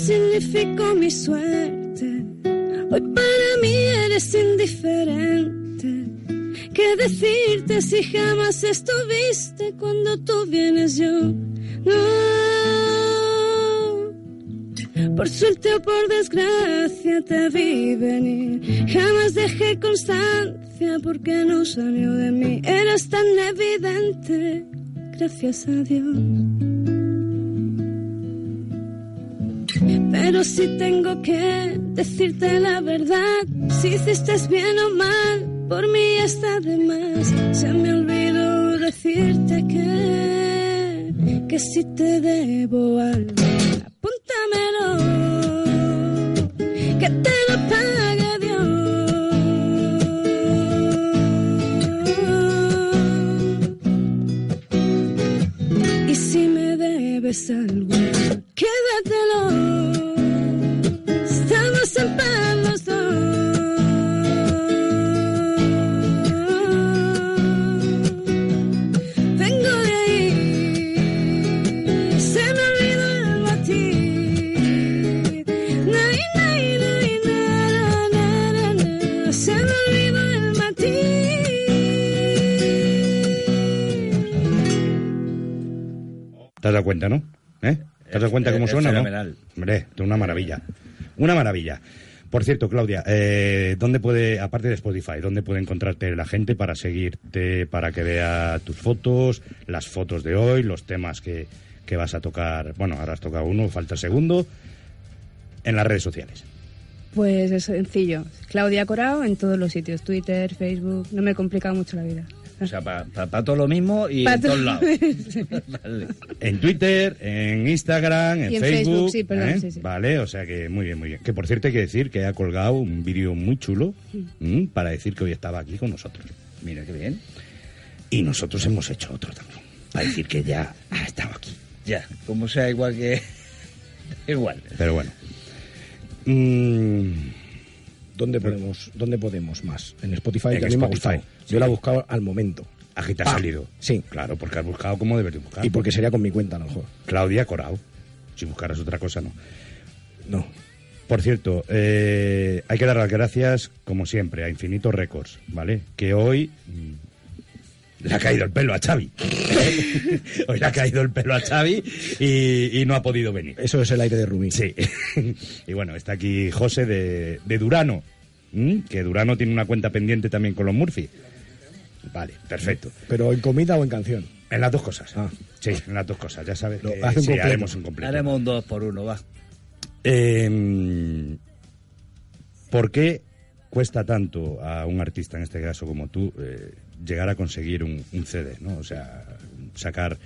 significó mi suerte. Hoy para mí eres indiferente. ¿Qué decirte si jamás estuviste cuando tú vienes yo? No. Por suerte o por desgracia te vi venir. Jamás dejé constancia porque no salió de mí. Eras tan evidente, gracias a Dios. Pero si tengo que decirte la verdad, si hiciste bien o mal, por mí está de más. Se me olvidó decirte que, que si te debo algo, apúntamelo, que te lo pague Dios. Y si me debes algo, has dado cuenta, no? ¿Eh? ¿Te has dado cuenta cómo es suena, no? Hombre, una maravilla. Una maravilla. Por cierto, Claudia, eh, ¿dónde puede, aparte de Spotify, dónde puede encontrarte la gente para seguirte, para que vea tus fotos, las fotos de hoy, los temas que, que vas a tocar? Bueno, ahora has tocado uno, falta el segundo. En las redes sociales. Pues es sencillo. Claudia Corao en todos los sitios. Twitter, Facebook. No me he complicado mucho la vida. O sea, para todo lo mismo y Pa' en todos todo- lados. Vale. En Twitter, en Instagram, en Y en Facebook. Facebook, sí, perdón, ¿eh? sí, sí. Vale, o sea que muy bien, muy bien. Que por cierto hay que decir que ha colgado un vídeo muy chulo para decir que hoy estaba aquí con nosotros. Mira qué bien. Y nosotros hemos hecho otro también. Para decir que ya ha estado aquí. Ya, como sea igual que... igual. Pero bueno. Mm, ¿Dónde podemos, ¿Dónde podemos más? En Spotify, En que a mí me ha gustado. Yo la he buscado al momento. Ha Pa. salido. Sí. Claro, porque has buscado como debes de buscar. Y porque sería con mi cuenta, a lo mejor. Claudia Corao. Si buscaras otra cosa, no. No. Por cierto, eh, hay que dar las gracias, como siempre, a Infinito Records, ¿vale? Que hoy le ha caído el pelo a Xavi. hoy le ha caído el pelo a Xavi y, y no ha podido venir. Eso es el aire de Rubí. Sí. y bueno, está aquí José de, de Durano, que Durano tiene una cuenta pendiente también con los Murphy. Vale, perfecto. ¿Pero en comida o en canción? En las dos cosas. Ah. Sí, en las dos cosas. Ya sabes Lo- que hace un sí, completo. haremos un completo. Haremos un dos por uno, va. Eh, ¿Por qué cuesta tanto a un artista, en este caso como tú, eh, llegar a conseguir un, un CD, ¿no? O sea, sacar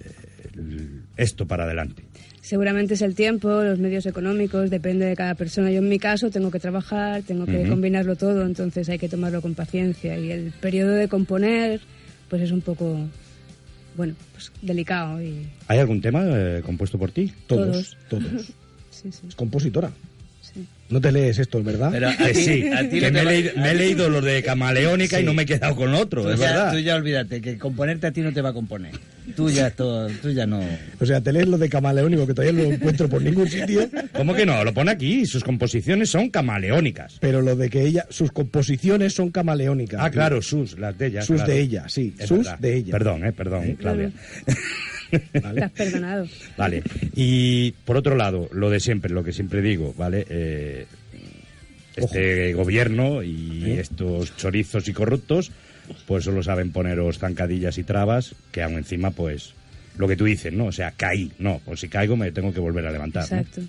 eh, esto para adelante. Seguramente es el tiempo, los medios económicos, depende de cada persona. Yo en mi caso tengo que trabajar, tengo que combinarlo todo, entonces hay que tomarlo con paciencia. Y el periodo de componer, pues es un poco, bueno, pues delicado. Y ¿Hay algún tema eh, compuesto por ti? Todos, todos. sí, sí. Es compositora. No te lees esto, ¿verdad? Pero a sí, a ti que me, he leído, me he leído lo de Camaleónica y no me he quedado con otro, Tú es ya, verdad. tú ya olvídate que componerte a ti no te va a componer. Tú ya, todo, tú ya no... O sea, te lees lo de camaleónico que todavía no lo encuentro por ningún sitio, ¿Cómo que no? Lo pone aquí, sus composiciones son camaleónicas. pero lo de que ella, sus composiciones son camaleónicas. Ah, claro, sus, las de ella. Sus claro. de ella, sí, Es sus verdad. de ella. Perdón, eh, perdón, Claudia. ¿vale? has perdonado. Vale. Y por otro lado, lo de siempre, lo que siempre digo, ¿vale? Eh, este gobierno y ¿Eh? estos chorizos y corruptos, pues solo saben poneros zancadillas y trabas, que aún encima, pues, lo que tú dices, ¿no? O sea, caí, no, pues si caigo me tengo que volver a levantar, ¿no? Exacto.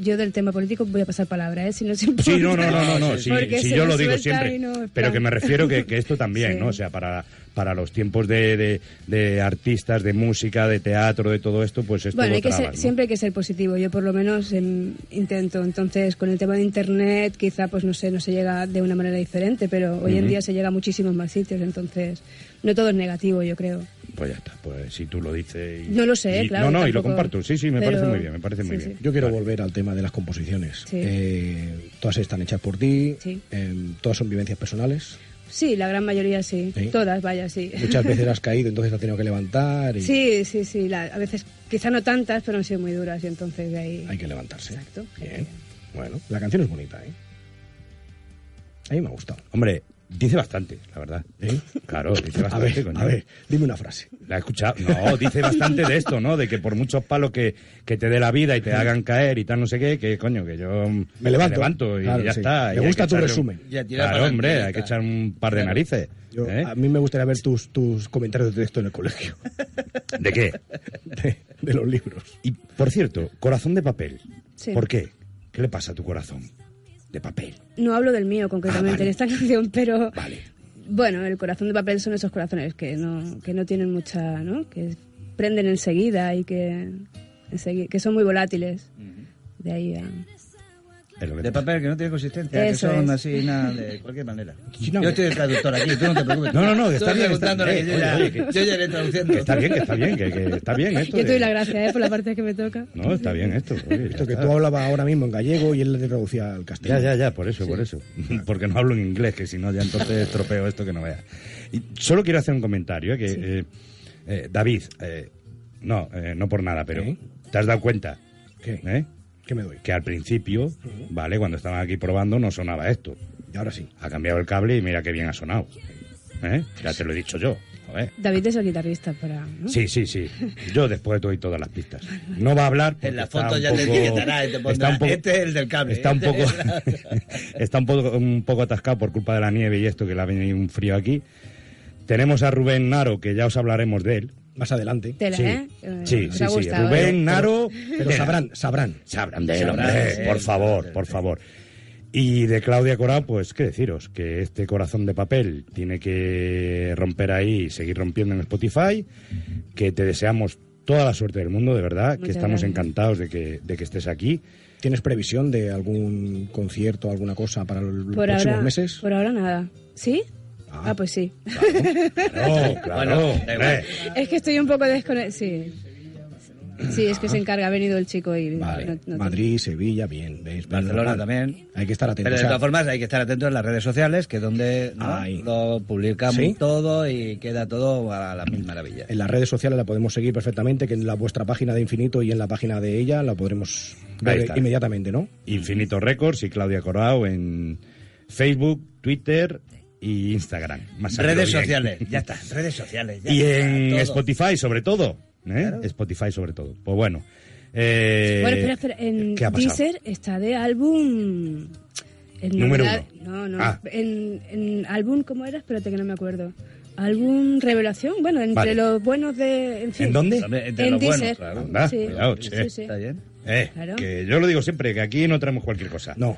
Yo del tema político voy a pasar palabra, ¿eh? Si no se importa. Sí, no, no, no, no, se yo lo digo siempre, no, pero que me refiero que, que esto también, Sí. ¿no? O sea, para, para los tiempos de, de, de artistas, de música, de teatro, de todo esto, pues esto Bueno, lo hay que ser- trabas, ¿no? siempre hay que ser positivo. Yo por lo menos em, intento. Entonces, con el tema de Internet, quizá, pues no sé, no se llega de una manera diferente, pero hoy en día se llega a muchísimos más sitios. Entonces, no todo es negativo, yo creo. Pues ya está, pues si tú lo dices... y- No lo sé, y- claro, No, no, y lo comparto, sí, sí, me pero- parece muy bien, me parece muy sí, bien. Yo quiero Vale. volver al tema de las composiciones. Sí. Eh, todas están hechas por ti, Sí. em, todas son vivencias personales. Sí, la gran mayoría sí. Sí. Todas, vaya, sí. Muchas veces has caído, entonces has tenido que levantar y Sí, sí, sí. la- a veces, quizá no tantas, pero han sido muy duras y entonces de ahí... hay que levantarse. Exacto. Bien. Bueno, la canción es bonita, ¿eh? A mí me ha gustado. Hombre, dice bastante, la verdad. ¿Eh? Claro, dice A bastante, ver, coño. a ver, dime una frase. La he escuchado. No, dice bastante de esto, ¿no? De que por muchos palos que, que te dé la vida y te hagan caer y tal, no sé qué, que coño, que yo Me levanto. y Claro, ya sí. está. Me gusta tu un- resumen. Ya, tira Claro, para hombre, hay que echar un par de Claro. narices. Yo- ¿eh? A mí me gustaría ver tus, tus comentarios de texto en el colegio. ¿De qué? De, de los libros. Y, por cierto, corazón de papel. Sí. ¿Por qué? ¿Qué le pasa a tu corazón? De papel. No hablo del mío concretamente Ah, vale. en esta canción, pero Vale. bueno, el corazón de papel son esos corazones que no, que no tienen mucha, ¿no? Que prenden enseguida y que, que son muy volátiles. De ahí a... De papel que no tiene consistencia, que son es. así, nada, de cualquier manera. no. Yo estoy de traductor aquí, tú no te preocupes. No, no, no, que está bien, está- eh, que yo, oye, ya, oye, que- yo ya iré traduciendo. Que está bien, que está bien, que, que está bien esto. Yo te doy de- la gracia, ¿eh? Por la parte que me toca. No, está bien esto. oye, ya Esto que está. tú hablabas ahora mismo en gallego y él le traducía al Ya, castellano. ya, ya, por eso, por eso. Porque no hablo en inglés, que si no ya entonces estropeo esto que no vea. Y solo quiero hacer un comentario, ¿eh? que eh, eh, David, eh, no, eh, no por nada, pero. ¿te has dado cuenta? ¿Qué? ¿eh? ¿Qué me doy? Que al principio, ¿vale? Cuando estaban aquí probando no sonaba esto. Y ahora sí. Ha cambiado el cable y mira qué bien ha sonado. ¿eh? Ya te lo he dicho yo. Joder. David es el guitarrista para... ¿no? Sí, sí, sí. Yo después doy todas las pistas. No va a hablar. En la foto ya te poco- etiquetará y te pondrá, está un poco- este es el del cable. Está un este poco, está un poco, un poco atascado por culpa de la nieve y esto que le ha venido un frío aquí. Tenemos a Rubén Naro, que ya os hablaremos de él. Más adelante. Tela, Sí, ¿eh? Eh, sí, os sí, sí. Rubén ¿eh? Naro. Pero sabrán, sabrán. Sabrán de él, hombre, por favor, por favor. Y de Claudia Corao, pues qué deciros, que este corazón de papel tiene que romper ahí y seguir rompiendo en Spotify, que te deseamos toda la suerte del mundo, de verdad, que estamos gracias. encantados de que, de que estés aquí. ¿Tienes previsión de algún concierto, alguna cosa para los Por próximos ahora, meses? por ahora nada. ¿Sí? Ah, pues sí. Claro, Bueno, es que estoy un poco desconectada. Sí. Sí, es que se encarga, ha venido el chico y... Vale. no- no- Madrid, Sevilla, bien. Barcelona también. Hay que estar Pero atentos. de O sea, todas formas hay que estar atentos en las redes sociales, que es donde lo publicamos ¿Sí? todo y queda todo a las mil maravillas. en las redes sociales la podemos seguir perfectamente, que en la vuestra página de Infinito y en la página de ella la podremos ver inmediatamente, ¿no? Infinito Records y Claudia Corao en Facebook, Twitter y Instagram. Más Redes sociales, ya está, redes sociales. ya Y está, en todo. Spotify sobre todo. ¿eh? Spotify sobre todo. Pues bueno. eh, Bueno, espera, espera. En ¿Qué ha pasado? Deezer está de álbum... En Número novedad- No, no. Ah. En, en álbum, ¿cómo era? Espérate que no me acuerdo. Álbum Revelación. Bueno, entre Vale. los buenos de... En, fin. ¿En dónde? Entre En los buenos, claro. Anda, Sí. cuidado, Sí, che. sí. Está bien. Eh, Claro. que yo lo digo siempre, que aquí no traemos cualquier cosa. No,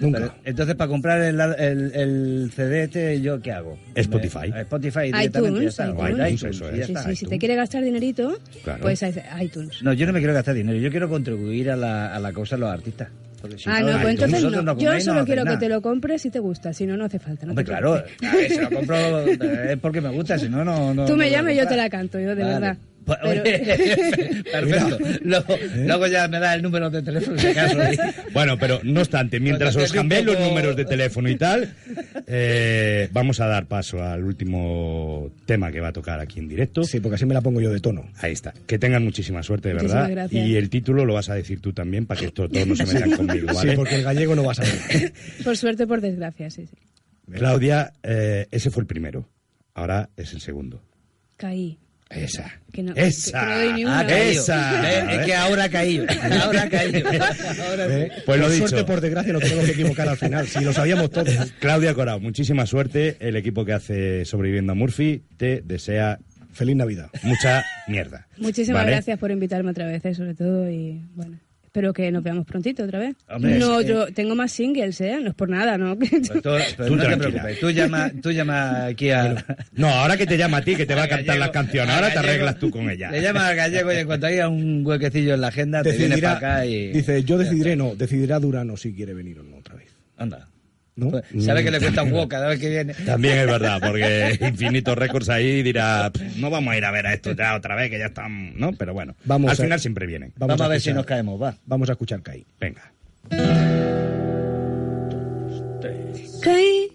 nunca. Pero, entonces, para comprar el, el, el CD este, ¿yo qué hago? Spotify. Me- Spotify directamente. iTunes, ya está. iTunes. iTunes, iTunes, eso ya es. Sí, está. sí, si te quiere gastar dinerito, Claro. pues iTunes. No, yo no me quiero gastar dinero, yo quiero contribuir a la, a la causa de los artistas. Porque si ah, no, pues entonces vosotros no. Yo coméis, no solo hacéis quiero que te lo compres si te gusta, si no, no hace falta. No Hombre, te claro, a ver, si lo compro es porque me gusta, si no, no... no Tú me no lo llamas y yo te la canto, yo de Vale. verdad. Pues, Pero- oye, Perfecto. Luego, ¿Eh? luego ya me da el número de teléfono si acaso. Bueno, pero no obstante, mientras os cambiéis los números de teléfono y tal, eh, vamos a dar paso al último tema que va a tocar aquí en directo. Sí, porque así me la pongo yo de tono. Ahí está. Que tengan muchísima suerte, de Muchísimas verdad. gracias. Y el título lo vas a decir tú también para que esto todos no se metan conmigo, ¿vale? Sí, porque el gallego no va a saber. Por suerte, por desgracia, sí, sí. Claudia, eh, ese fue el primero. Ahora es el segundo. Caí. Esa. Que no, Esa. que no doy ni una. Ah. Esa. Eh, es que ahora ha caído. Ahora ha caído. Ahora. ¿Eh? Pues lo por dicho. suerte, por desgracia, nos tenemos que equivocar al final. Si lo sabíamos todos. Claudia Corao, muchísima suerte. El equipo que hace Sobreviviendo a Murphy te desea Feliz Navidad. mucha mierda. Muchísimas ¿Vale? gracias por invitarme otra vez, eh, sobre todo, y bueno. Espero que nos veamos prontito otra vez. Hombre, no, es yo tengo más singles, ¿eh? No es por nada, ¿no? Pues tú, pues Tú no te preocupes, tú llama, tú llama aquí a... No, ahora que te llama a ti, que te va a cantar las canciones, ahora te arreglas tú con ella. Le llamas al gallego y en cuanto haya un huequecillo en la agenda, te vienes para acá y... Dice, yo decidiré, no, decidirá Durano si quiere venir o no otra vez. Anda. ¿No? Sabe que le cuesta un huevo cada vez que viene. También es verdad, porque Infinito Records ahí dirá, "Pff, no vamos a ir a ver a esto ya otra vez, que ya están, ¿no? Pero bueno, Vamos al a- final siempre vienen. Vamos, a, ver si nos caemos, va. Vamos a escuchar Kai. Venga. Caí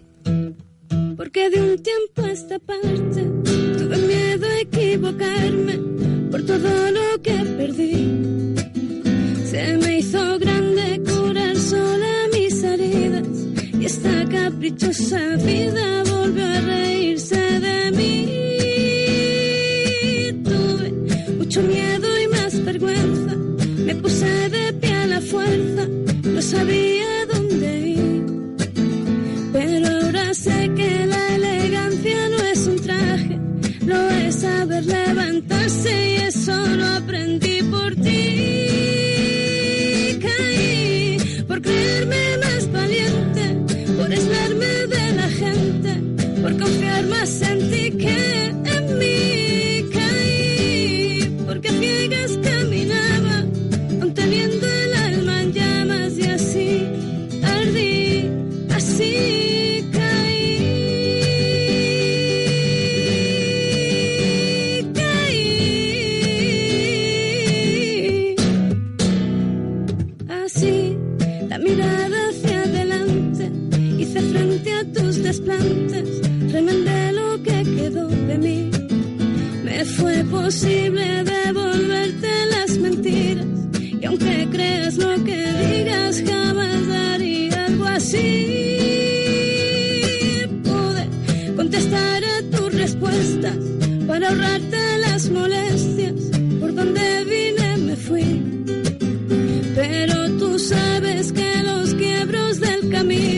porque de un tiempo a esta parte tuve miedo a equivocarme por todo lo que perdí. Se me hizo grande curar sola esta caprichosa vida volvió a reírse de mí. Tuve mucho miedo y más vergüenza, me puse de pie a la fuerza, no sabía dónde ir. Pero ahora sé que la elegancia no es un traje, lo es saber levantarse y eso lo aprendí por ti. Caí por creerme más confiar más en ti que imposible devolverte las mentiras. Y aunque creas lo que digas, jamás daría algo así. Pude contestar a tus respuestas para ahorrarte las molestias. Por donde vine me fui. Pero tú sabes que los quiebros del camino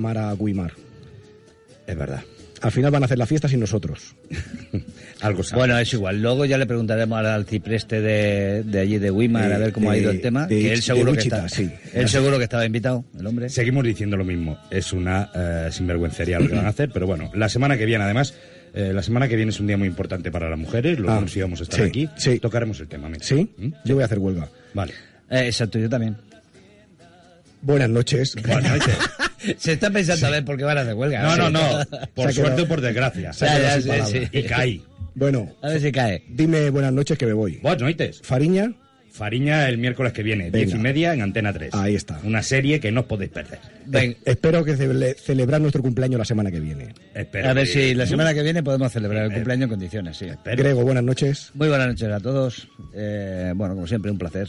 llamar a Guimar. Es verdad. Al final van a hacer la fiesta sin nosotros. Algo sabe. Bueno, es igual. Luego ya le preguntaremos al alcipreste de, de allí de Weimar De- a ver cómo ha ido el tema. de- que él seguro que está, sí. Él seguro que estaba invitado, el hombre. Seguimos diciendo lo mismo. Es una eh, sinvergüencería lo que van a hacer, pero bueno, la semana que viene, además, eh, la semana que viene es un día muy importante para las mujeres. Los Ah, dos sí vamos a estar sí, aquí. sí. Tocaremos el tema. mira. ¿Sí? ¿Mm? Yo voy a hacer huelga. Vale. Eh, exacto, yo también. Buenas noches. Buenas noches. Se está pensando a ver por qué van a hacer huelga. No, no, no. Por suerte o por desgracia. se Ya, ya, sí. Y caí. Bueno, A ver si cae. dime buenas noches que me voy. Buenas noches. Fariña, Fariña el miércoles que viene, diez y media en Antena 3. Ahí está. Una serie que no os podéis perder. Ven, espero que cele- celebrar nuestro cumpleaños la semana que viene. Espero a ver que- si la semana que viene podemos celebrar el Eh, cumpleaños en condiciones, sí. Espero. Grego, buenas noches. Muy buenas noches a todos. Eh, bueno, como siempre, un placer.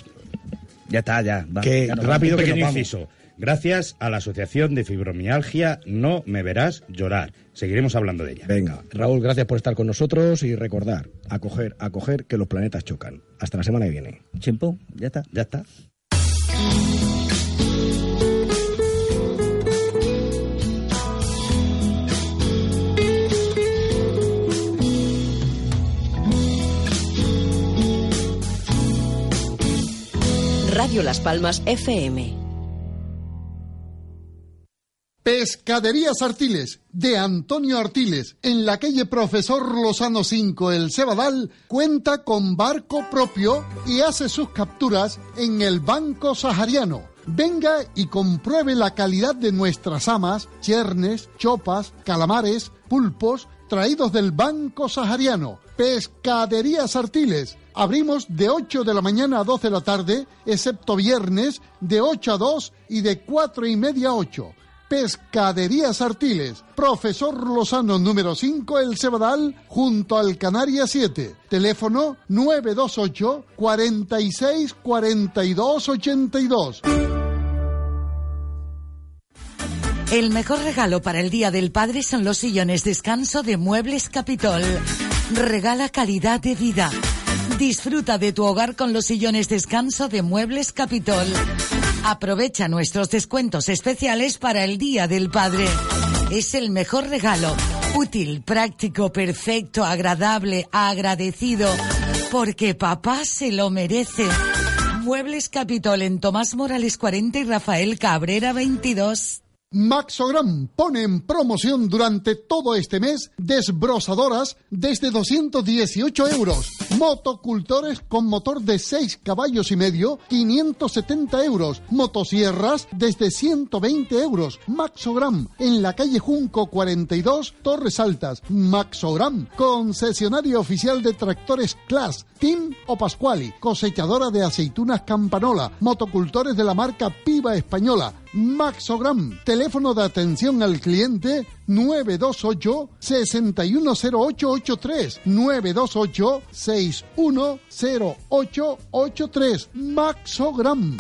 Ya está, ya. va. Que Ya nos rápido Un que pequeño nos vamos. inciso. Gracias a la Asociación de Fibromialgia No Me Verás Llorar. Seguiremos hablando de ella. Venga, Raúl, gracias por estar con nosotros y recordar, acoger, acoger que los planetas chocan. Hasta la semana que viene. Chimpum, ya está. Ya está. Radio Las Palmas FM. Pescaderías Artiles, de Antonio Artiles, en la calle Profesor Lozano 5, El Cebadal, cuenta con barco propio y hace sus capturas en el Banco Sahariano. Venga y compruebe la calidad de nuestras amas, chernes, chopas, calamares, pulpos, traídos del Banco Sahariano. Pescaderías Artiles. Abrimos de 8 de la mañana a 12 de la tarde, excepto viernes, de 8 a 2 y de 4 y media a 8. Pescaderías Artiles, Profesor Lozano número 5, El Cebadal, junto al Canaria 7. Teléfono 928 46 42 82. El mejor regalo para el Día del Padre son los sillones descanso de Muebles Capitol. Regala calidad de vida. Disfruta de tu hogar con los sillones descanso de Muebles Capitol. Aprovecha nuestros descuentos especiales para el Día del Padre. Es el mejor regalo. Útil, práctico, perfecto, agradable, agradecido. Porque papá se lo merece. Muebles Capitol en Tomás Morales 40 y Rafael Cabrera 22. Maxogram pone en promoción durante todo este mes desbrozadoras desde 218 euros. Motocultores con motor de 6 caballos y medio, 570 euros. Motosierras desde 120 euros. Maxogram en la calle Junco 42, Torres Altas. Maxogram, concesionario oficial de tractores Class, Team o Pasquali, cosechadora de aceitunas Campanola, motocultores de la marca Piva Española. Maxogram, teléfono de atención al cliente 928 610883 928 610883 Maxogram.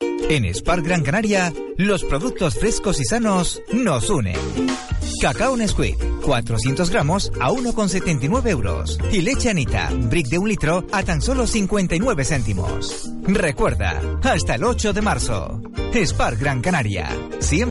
En Spark Gran Canaria, los productos frescos y sanos nos unen. Cacao Nesquik, 400 gramos a 1,79 euros. Y leche Anita, brick de un litro a tan solo 59 céntimos. Recuerda, hasta el 8 de marzo. Spark Gran Canaria.